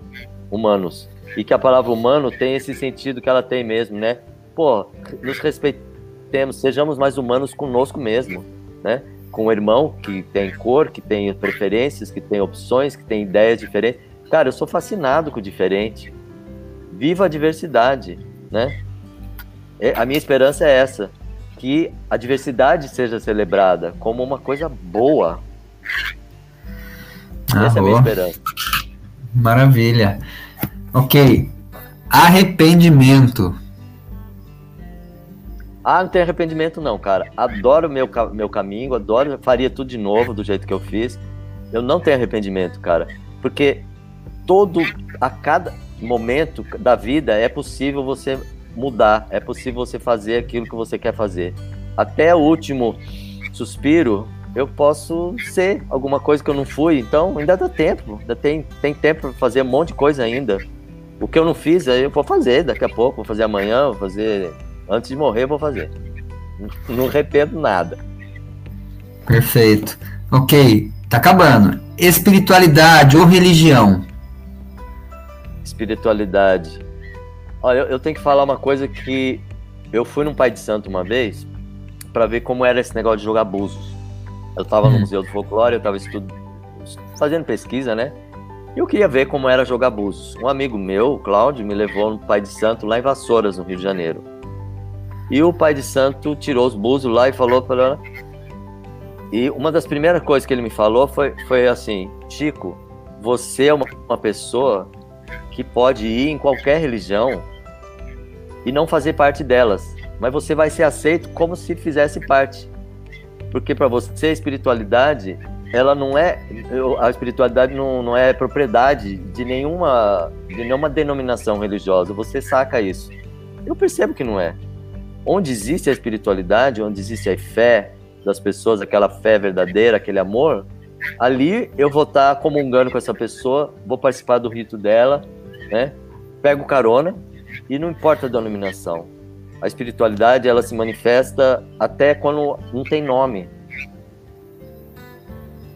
humanos e que a palavra humano tem esse sentido que ela tem mesmo, né? Pô, nos respeitemos, sejamos mais humanos conosco mesmo, né? Com o irmão que tem cor, que tem preferências, que tem opções, que tem ideias diferentes. Cara, eu sou fascinado com o diferente. Viva a diversidade, né? É, a minha esperança é essa, que a diversidade seja celebrada como uma coisa boa. Ah, essa boa. é a minha esperança. Maravilha. Ok. Arrependimento. Ah, não tem arrependimento não, cara. Adoro meu, meu caminho, adoro, faria tudo de novo do jeito que eu fiz. Eu não tenho arrependimento, cara. Porque todo, a cada momento da vida é possível você mudar, é possível você fazer aquilo que você quer fazer. Até o último suspiro, eu posso ser alguma coisa que eu não fui. Então, ainda dá tempo. Ainda tem, tem tempo para fazer um monte de coisa ainda. O que eu não fiz, eu vou fazer daqui a pouco, vou fazer amanhã, vou fazer. Antes de morrer, vou fazer. Não arrependo nada. Perfeito. Ok, tá acabando. Espiritualidade ou religião? Espiritualidade. Olha, eu tenho que falar uma coisa que eu fui num pai de santo uma vez para ver como era esse negócio de jogar búzios. Eu tava no hum. Museu do Folclore, eu tava estudando, fazendo pesquisa, né? E eu queria ver como era jogar búzios. Um amigo meu, o Cláudio, me levou no Pai de Santo lá em Vassouras, no Rio de Janeiro. E o Pai de Santo tirou os búzios lá e falou para E uma das primeiras coisas que ele me falou foi, foi assim: Chico, você é uma, uma pessoa que pode ir em qualquer religião e não fazer parte delas, mas você vai ser aceito como se fizesse parte. Porque para você a espiritualidade ela não é a espiritualidade não, não é propriedade de nenhuma de nenhuma denominação religiosa. Você saca isso. Eu percebo que não é. Onde existe a espiritualidade onde existe a fé das pessoas aquela fé verdadeira aquele amor ali eu vou estar tá comungando com essa pessoa vou participar do rito dela né pego carona e não importa a denominação a espiritualidade ela se manifesta até quando não tem nome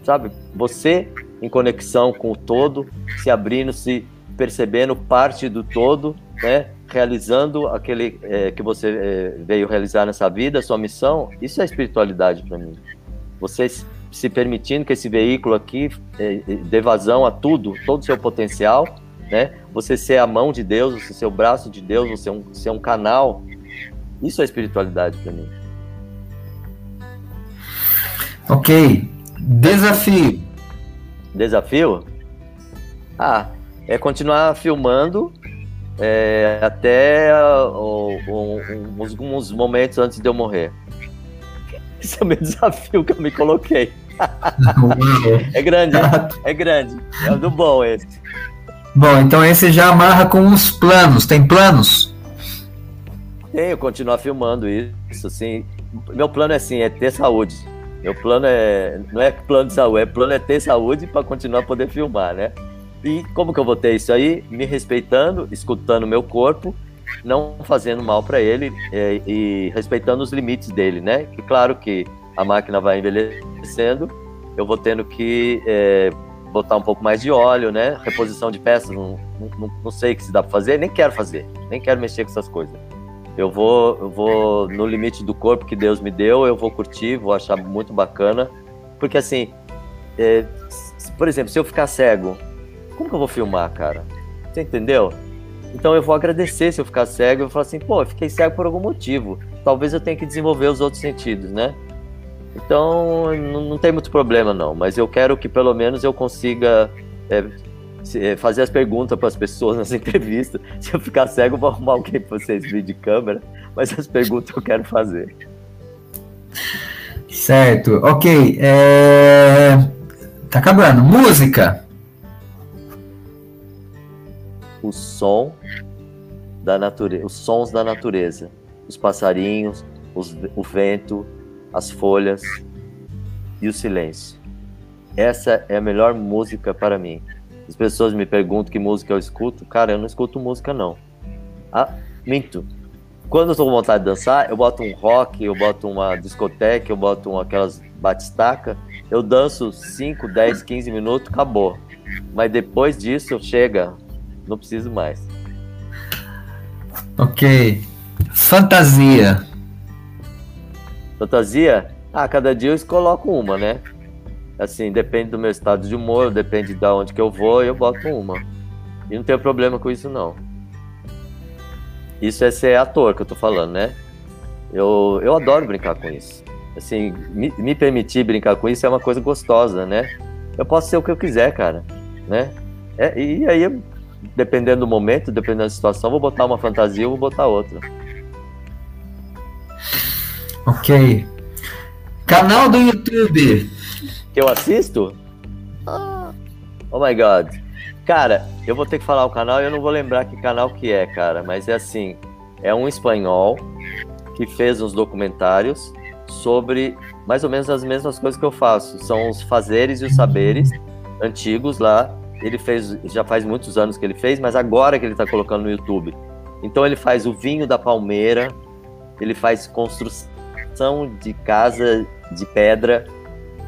sabe? Você em conexão com o todo, se abrindo, se percebendo parte do todo, né? Realizando aquele é, que você é, veio realizar nessa vida, sua missão, isso é espiritualidade para mim. Você se permitindo que esse veículo aqui é, é, dê vazão a tudo, todo o seu potencial, né? Você ser a mão de Deus, você ser o braço de Deus, você ser um, ser um canal, isso é espiritualidade para mim. Ok, Desafio. Desafio? Ah, é continuar filmando é, até alguns momentos antes de eu morrer. *laughs* Esse é o meu desafio que eu me coloquei. É grande, é grande. É do bom esse. Bom, então esse já amarra com os planos. Tem planos? Tenho, continuar filmando isso, assim. Meu plano é assim, é ter saúde. Meu plano é. Não é plano de saúde, é plano é ter saúde para continuar a poder filmar, né? E como que eu vou ter isso aí? Me respeitando, escutando meu corpo, não fazendo mal para ele é, e respeitando os limites dele, né? Que claro que a máquina vai envelhecendo, eu vou tendo que é, botar um pouco mais de óleo, né? Reposição de peças, não, não, não sei o que se dá para fazer, nem quero fazer, nem quero mexer com essas coisas eu vou, eu vou no limite do corpo que Deus me deu, eu vou curtir, vou achar muito bacana, porque assim, é, por exemplo, se eu ficar cego, como que eu vou filmar, cara? Você entendeu? Então eu vou agradecer se eu ficar cego, eu vou falar assim, pô, eu fiquei cego por algum motivo, talvez eu tenha que desenvolver os outros sentidos, né? Então não, tem muito problema não, mas eu quero que pelo menos eu consiga é, é, fazer as perguntas para as pessoas *laughs* nas entrevistas. Se eu ficar cego, vou arrumar alguém para vocês vir de câmera, mas as perguntas eu quero fazer. Certo, ok. É... Tá acabando. Música. O som da natureza, os sons da natureza, os passarinhos, os, o vento, as folhas e o silêncio. Essa é a melhor música para mim. As pessoas me perguntam que música eu escuto. Cara, eu não escuto música, não. Ah, minto. Quando eu tô com vontade de dançar, eu boto um rock, eu boto uma discoteca, eu boto aquelas batistaca. Eu danço 5, 10, 15 minutos, acabou. Mas depois disso, chega, não preciso mais. Ok. Fantasia. Fantasia? Ah, cada dia eu coloco uma, né? Assim, depende do meu estado de humor, depende de onde que eu vou, eu boto uma. E não tenho problema com isso, não. Isso é ser ator que eu tô falando, né? Eu, eu adoro brincar com isso. Assim, me, me permitir brincar com isso é uma coisa gostosa, né? Eu posso ser o que eu quiser, cara, né? É, e aí, dependendo do momento, dependendo da situação, vou botar uma fantasia ou vou botar outra. Ok. Canal do YouTube. Que eu assisto? Oh my god. Cara, eu vou ter que falar o canal e eu não vou lembrar que canal que é, cara. Mas é assim, é um espanhol que fez uns documentários sobre mais ou menos as mesmas coisas que eu faço. São os fazeres e os saberes antigos lá. Ele fez, já faz muitos anos que ele fez, mas agora que ele está colocando no YouTube. Então ele faz o vinho da palmeira, ele faz construção de casa de pedra,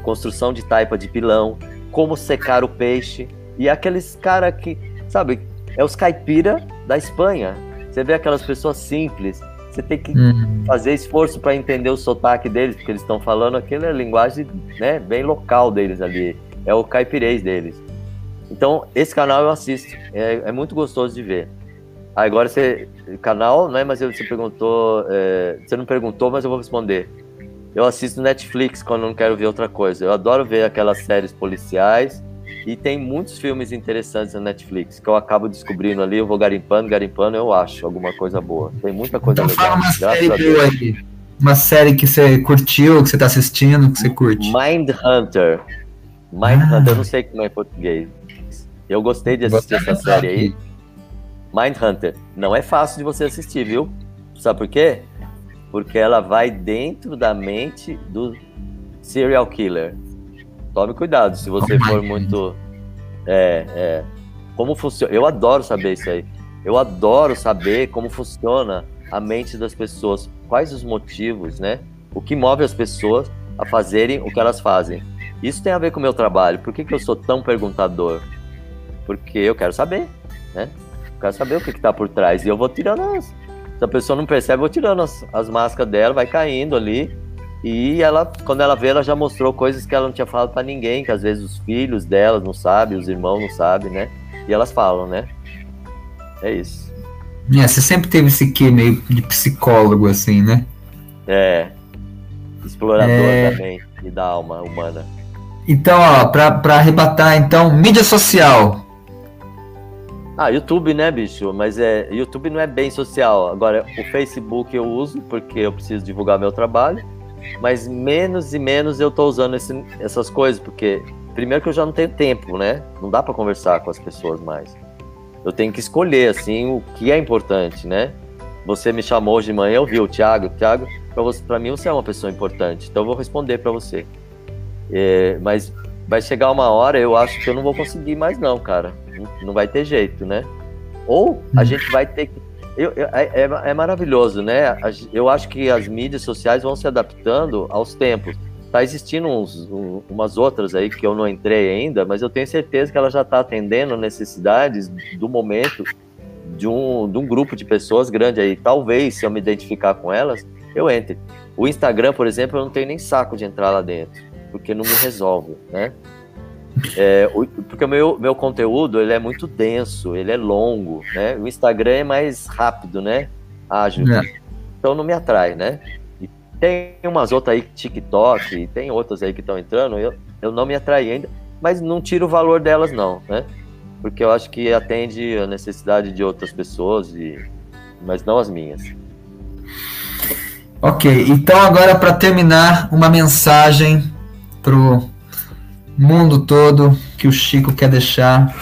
construção de taipa de pilão, como secar o peixe. E aqueles cara que, sabe, é os caipira da Espanha. Você vê aquelas pessoas simples, você tem que uhum. fazer esforço para entender o sotaque deles, porque eles estão falando aquela linguagem né, bem local deles ali. É o caipirês deles. Então, esse canal eu assisto. É, é muito gostoso de ver. Agora, você. Canal, né? Mas você perguntou. É, você não perguntou, mas eu vou responder. Eu assisto Netflix quando não quero ver outra coisa. Eu adoro ver aquelas séries policiais. E tem muitos filmes interessantes na Netflix que eu acabo descobrindo ali. Eu vou garimpando, garimpando, eu acho alguma coisa boa. Tem muita coisa então, legal. Fala uma série boa aí. Uma série que você curtiu, que você tá assistindo, que você curte. Mind Hunter. Mind ah. Hunter, eu não sei como é em português. Eu gostei de assistir essa série aí. Mind Hunter. Não é fácil de você assistir, viu? Sabe por quê? porque ela vai dentro da mente do serial killer. Tome cuidado se você for muito. É, é. Como funciona. Eu adoro saber isso aí. Eu adoro saber como funciona a mente das pessoas. Quais os motivos, né? O que move as pessoas a fazerem o que elas fazem. Isso tem a ver com o meu trabalho. Por que, que eu sou tão perguntador? Porque eu quero saber, né? Quero saber o que está por trás. E eu vou tirando as, se a pessoa não percebe, eu vou tirando as, as máscaras dela, vai caindo ali. E ela, quando ela vê, ela já mostrou coisas que ela não tinha falado para ninguém, que às vezes os filhos delas não sabem, os irmãos não sabem, né? E elas falam, né? É isso. É, você sempre teve esse quê meio de psicólogo, assim, né? É. Explorador é... também, e da alma humana. Então, ó, pra, pra arrebatar, então, mídia social. Ah, YouTube, né, bicho? Mas é, YouTube não é bem social. Agora, o Facebook eu uso porque eu preciso divulgar meu trabalho, mas menos e menos eu tô usando esse, essas coisas, porque primeiro que eu já não tenho tempo, né? Não dá para conversar com as pessoas mais. Eu tenho que escolher assim o que é importante, né? Você me chamou hoje de manhã, eu vi o Thiago, Thiago, para mim você é uma pessoa importante, então eu vou responder para você. É, mas vai chegar uma hora, eu acho que eu não vou conseguir mais não, cara não vai ter jeito, né? Ou a hum. gente vai ter que. Eu, eu, é, é, é, maravilhoso, né? Eu acho que as mídias sociais vão se adaptando aos tempos. Tá existindo uns, um, umas outras aí que eu não entrei ainda, mas eu tenho certeza que ela já está atendendo necessidades do momento de um, de um grupo de pessoas grande aí. Talvez, se eu me identificar com elas, eu entre. O Instagram, por exemplo, eu não tenho nem saco de entrar lá dentro, porque não me resolve, né? É, porque o meu, meu conteúdo ele é muito denso, ele é longo, né? O Instagram é mais rápido, né? Ágil. É. Então não me atrai, né? E tem umas outras aí, TikTok, tem outras aí que estão entrando, eu, eu não me atrai ainda, mas não tiro o valor delas, não, né? Porque eu acho que atende a necessidade de outras pessoas, e, mas não as minhas. Ok, então agora para terminar, uma mensagem pro mundo todo que o Chico quer deixar.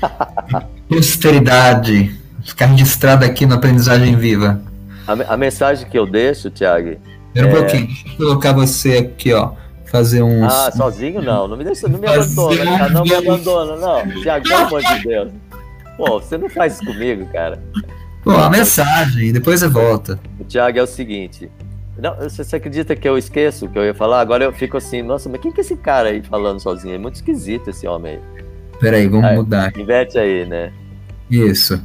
*laughs* Posteridade. Ficar registrado aqui no Aprendizagem Viva. A, a, mensagem que eu deixo, Tiago, Espera um é... pouquinho, deixa eu colocar você aqui, ó. Fazer um. Ah, sozinho não. Não me deixa, não me abandona, cara. Não me abandona, não. Tiago, pelo amor de Deus. Pô, você não faz isso comigo, cara. Pô, a mensagem, depois você volta. O Thiago é o seguinte. Não, você acredita que eu esqueço o que eu ia falar? Agora eu fico assim, nossa, mas quem que é esse cara aí falando sozinho? É muito esquisito esse homem aí. Peraí, vamos aí, mudar. Inverte aí, né? Isso.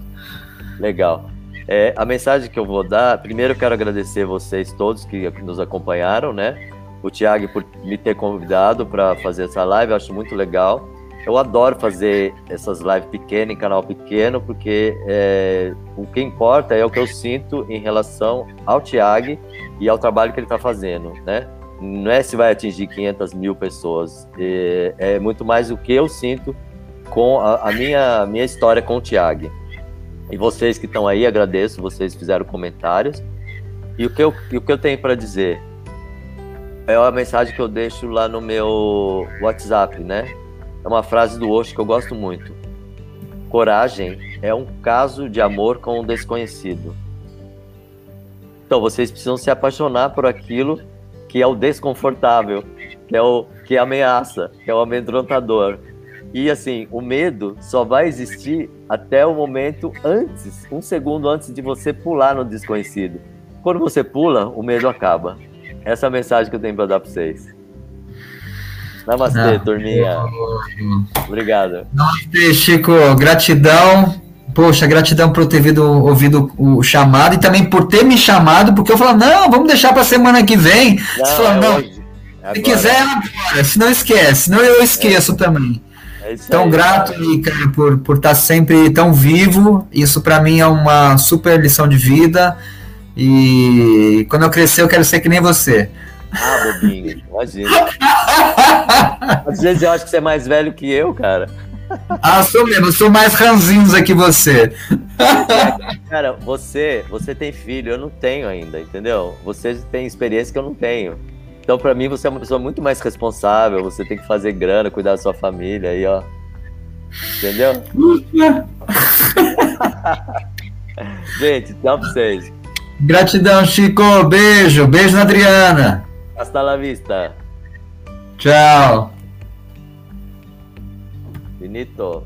Legal. É, a mensagem que eu vou dar, primeiro eu quero agradecer vocês todos que nos acompanharam, né? O Thiago por me ter convidado para fazer essa live, eu acho muito legal. Eu adoro fazer essas lives pequenas, em canal pequeno, porque é, o que importa é o que eu sinto em relação ao Tiago e ao trabalho que ele está fazendo, né? Não é se vai atingir 500 mil pessoas, é, é muito mais o que eu sinto com a, a minha, minha história com o Tiago. E vocês que estão aí, agradeço, vocês fizeram comentários. E o que eu, o que eu tenho para dizer é a mensagem que eu deixo lá no meu WhatsApp, né? É uma frase do Osho que eu gosto muito. Coragem é um caso de amor com o desconhecido. Então vocês precisam se apaixonar por aquilo que é o desconfortável, que é o que ameaça, que é o amedrontador. E assim, o medo só vai existir até o momento antes, um segundo antes de você pular no desconhecido. Quando você pula, o medo acaba. Essa é a mensagem que eu tenho para dar para vocês. Namastê, ah, turminha. Obrigado. Namastê, Chico. Gratidão. Poxa, gratidão por ter ouvido, ouvido o chamado e também por ter me chamado, porque eu falo, não, vamos deixar para semana que vem. Não, Você falou, é não, hoje. se quiser, agora. Se não esquece, senão eu esqueço é. também. É então, aí, grato, cara, por, por estar sempre tão vivo. Isso para mim é uma super lição de vida. E quando eu crescer, eu quero ser que nem você. Ah, bobinho, imagina. Às vezes eu acho que você é mais velho que eu, cara. Ah, sou mesmo, sou mais ranzinza que você. Cara, você, você tem filho, eu não tenho ainda, entendeu? Você tem experiência que eu não tenho. Então, para mim, você é uma pessoa muito mais responsável, você tem que fazer grana, cuidar da sua família aí, ó. Entendeu? *laughs* Gente, tchau pra vocês. Gratidão, Chico. Beijo. Beijo na Adriana. Hasta la vista. Ciao. Finito.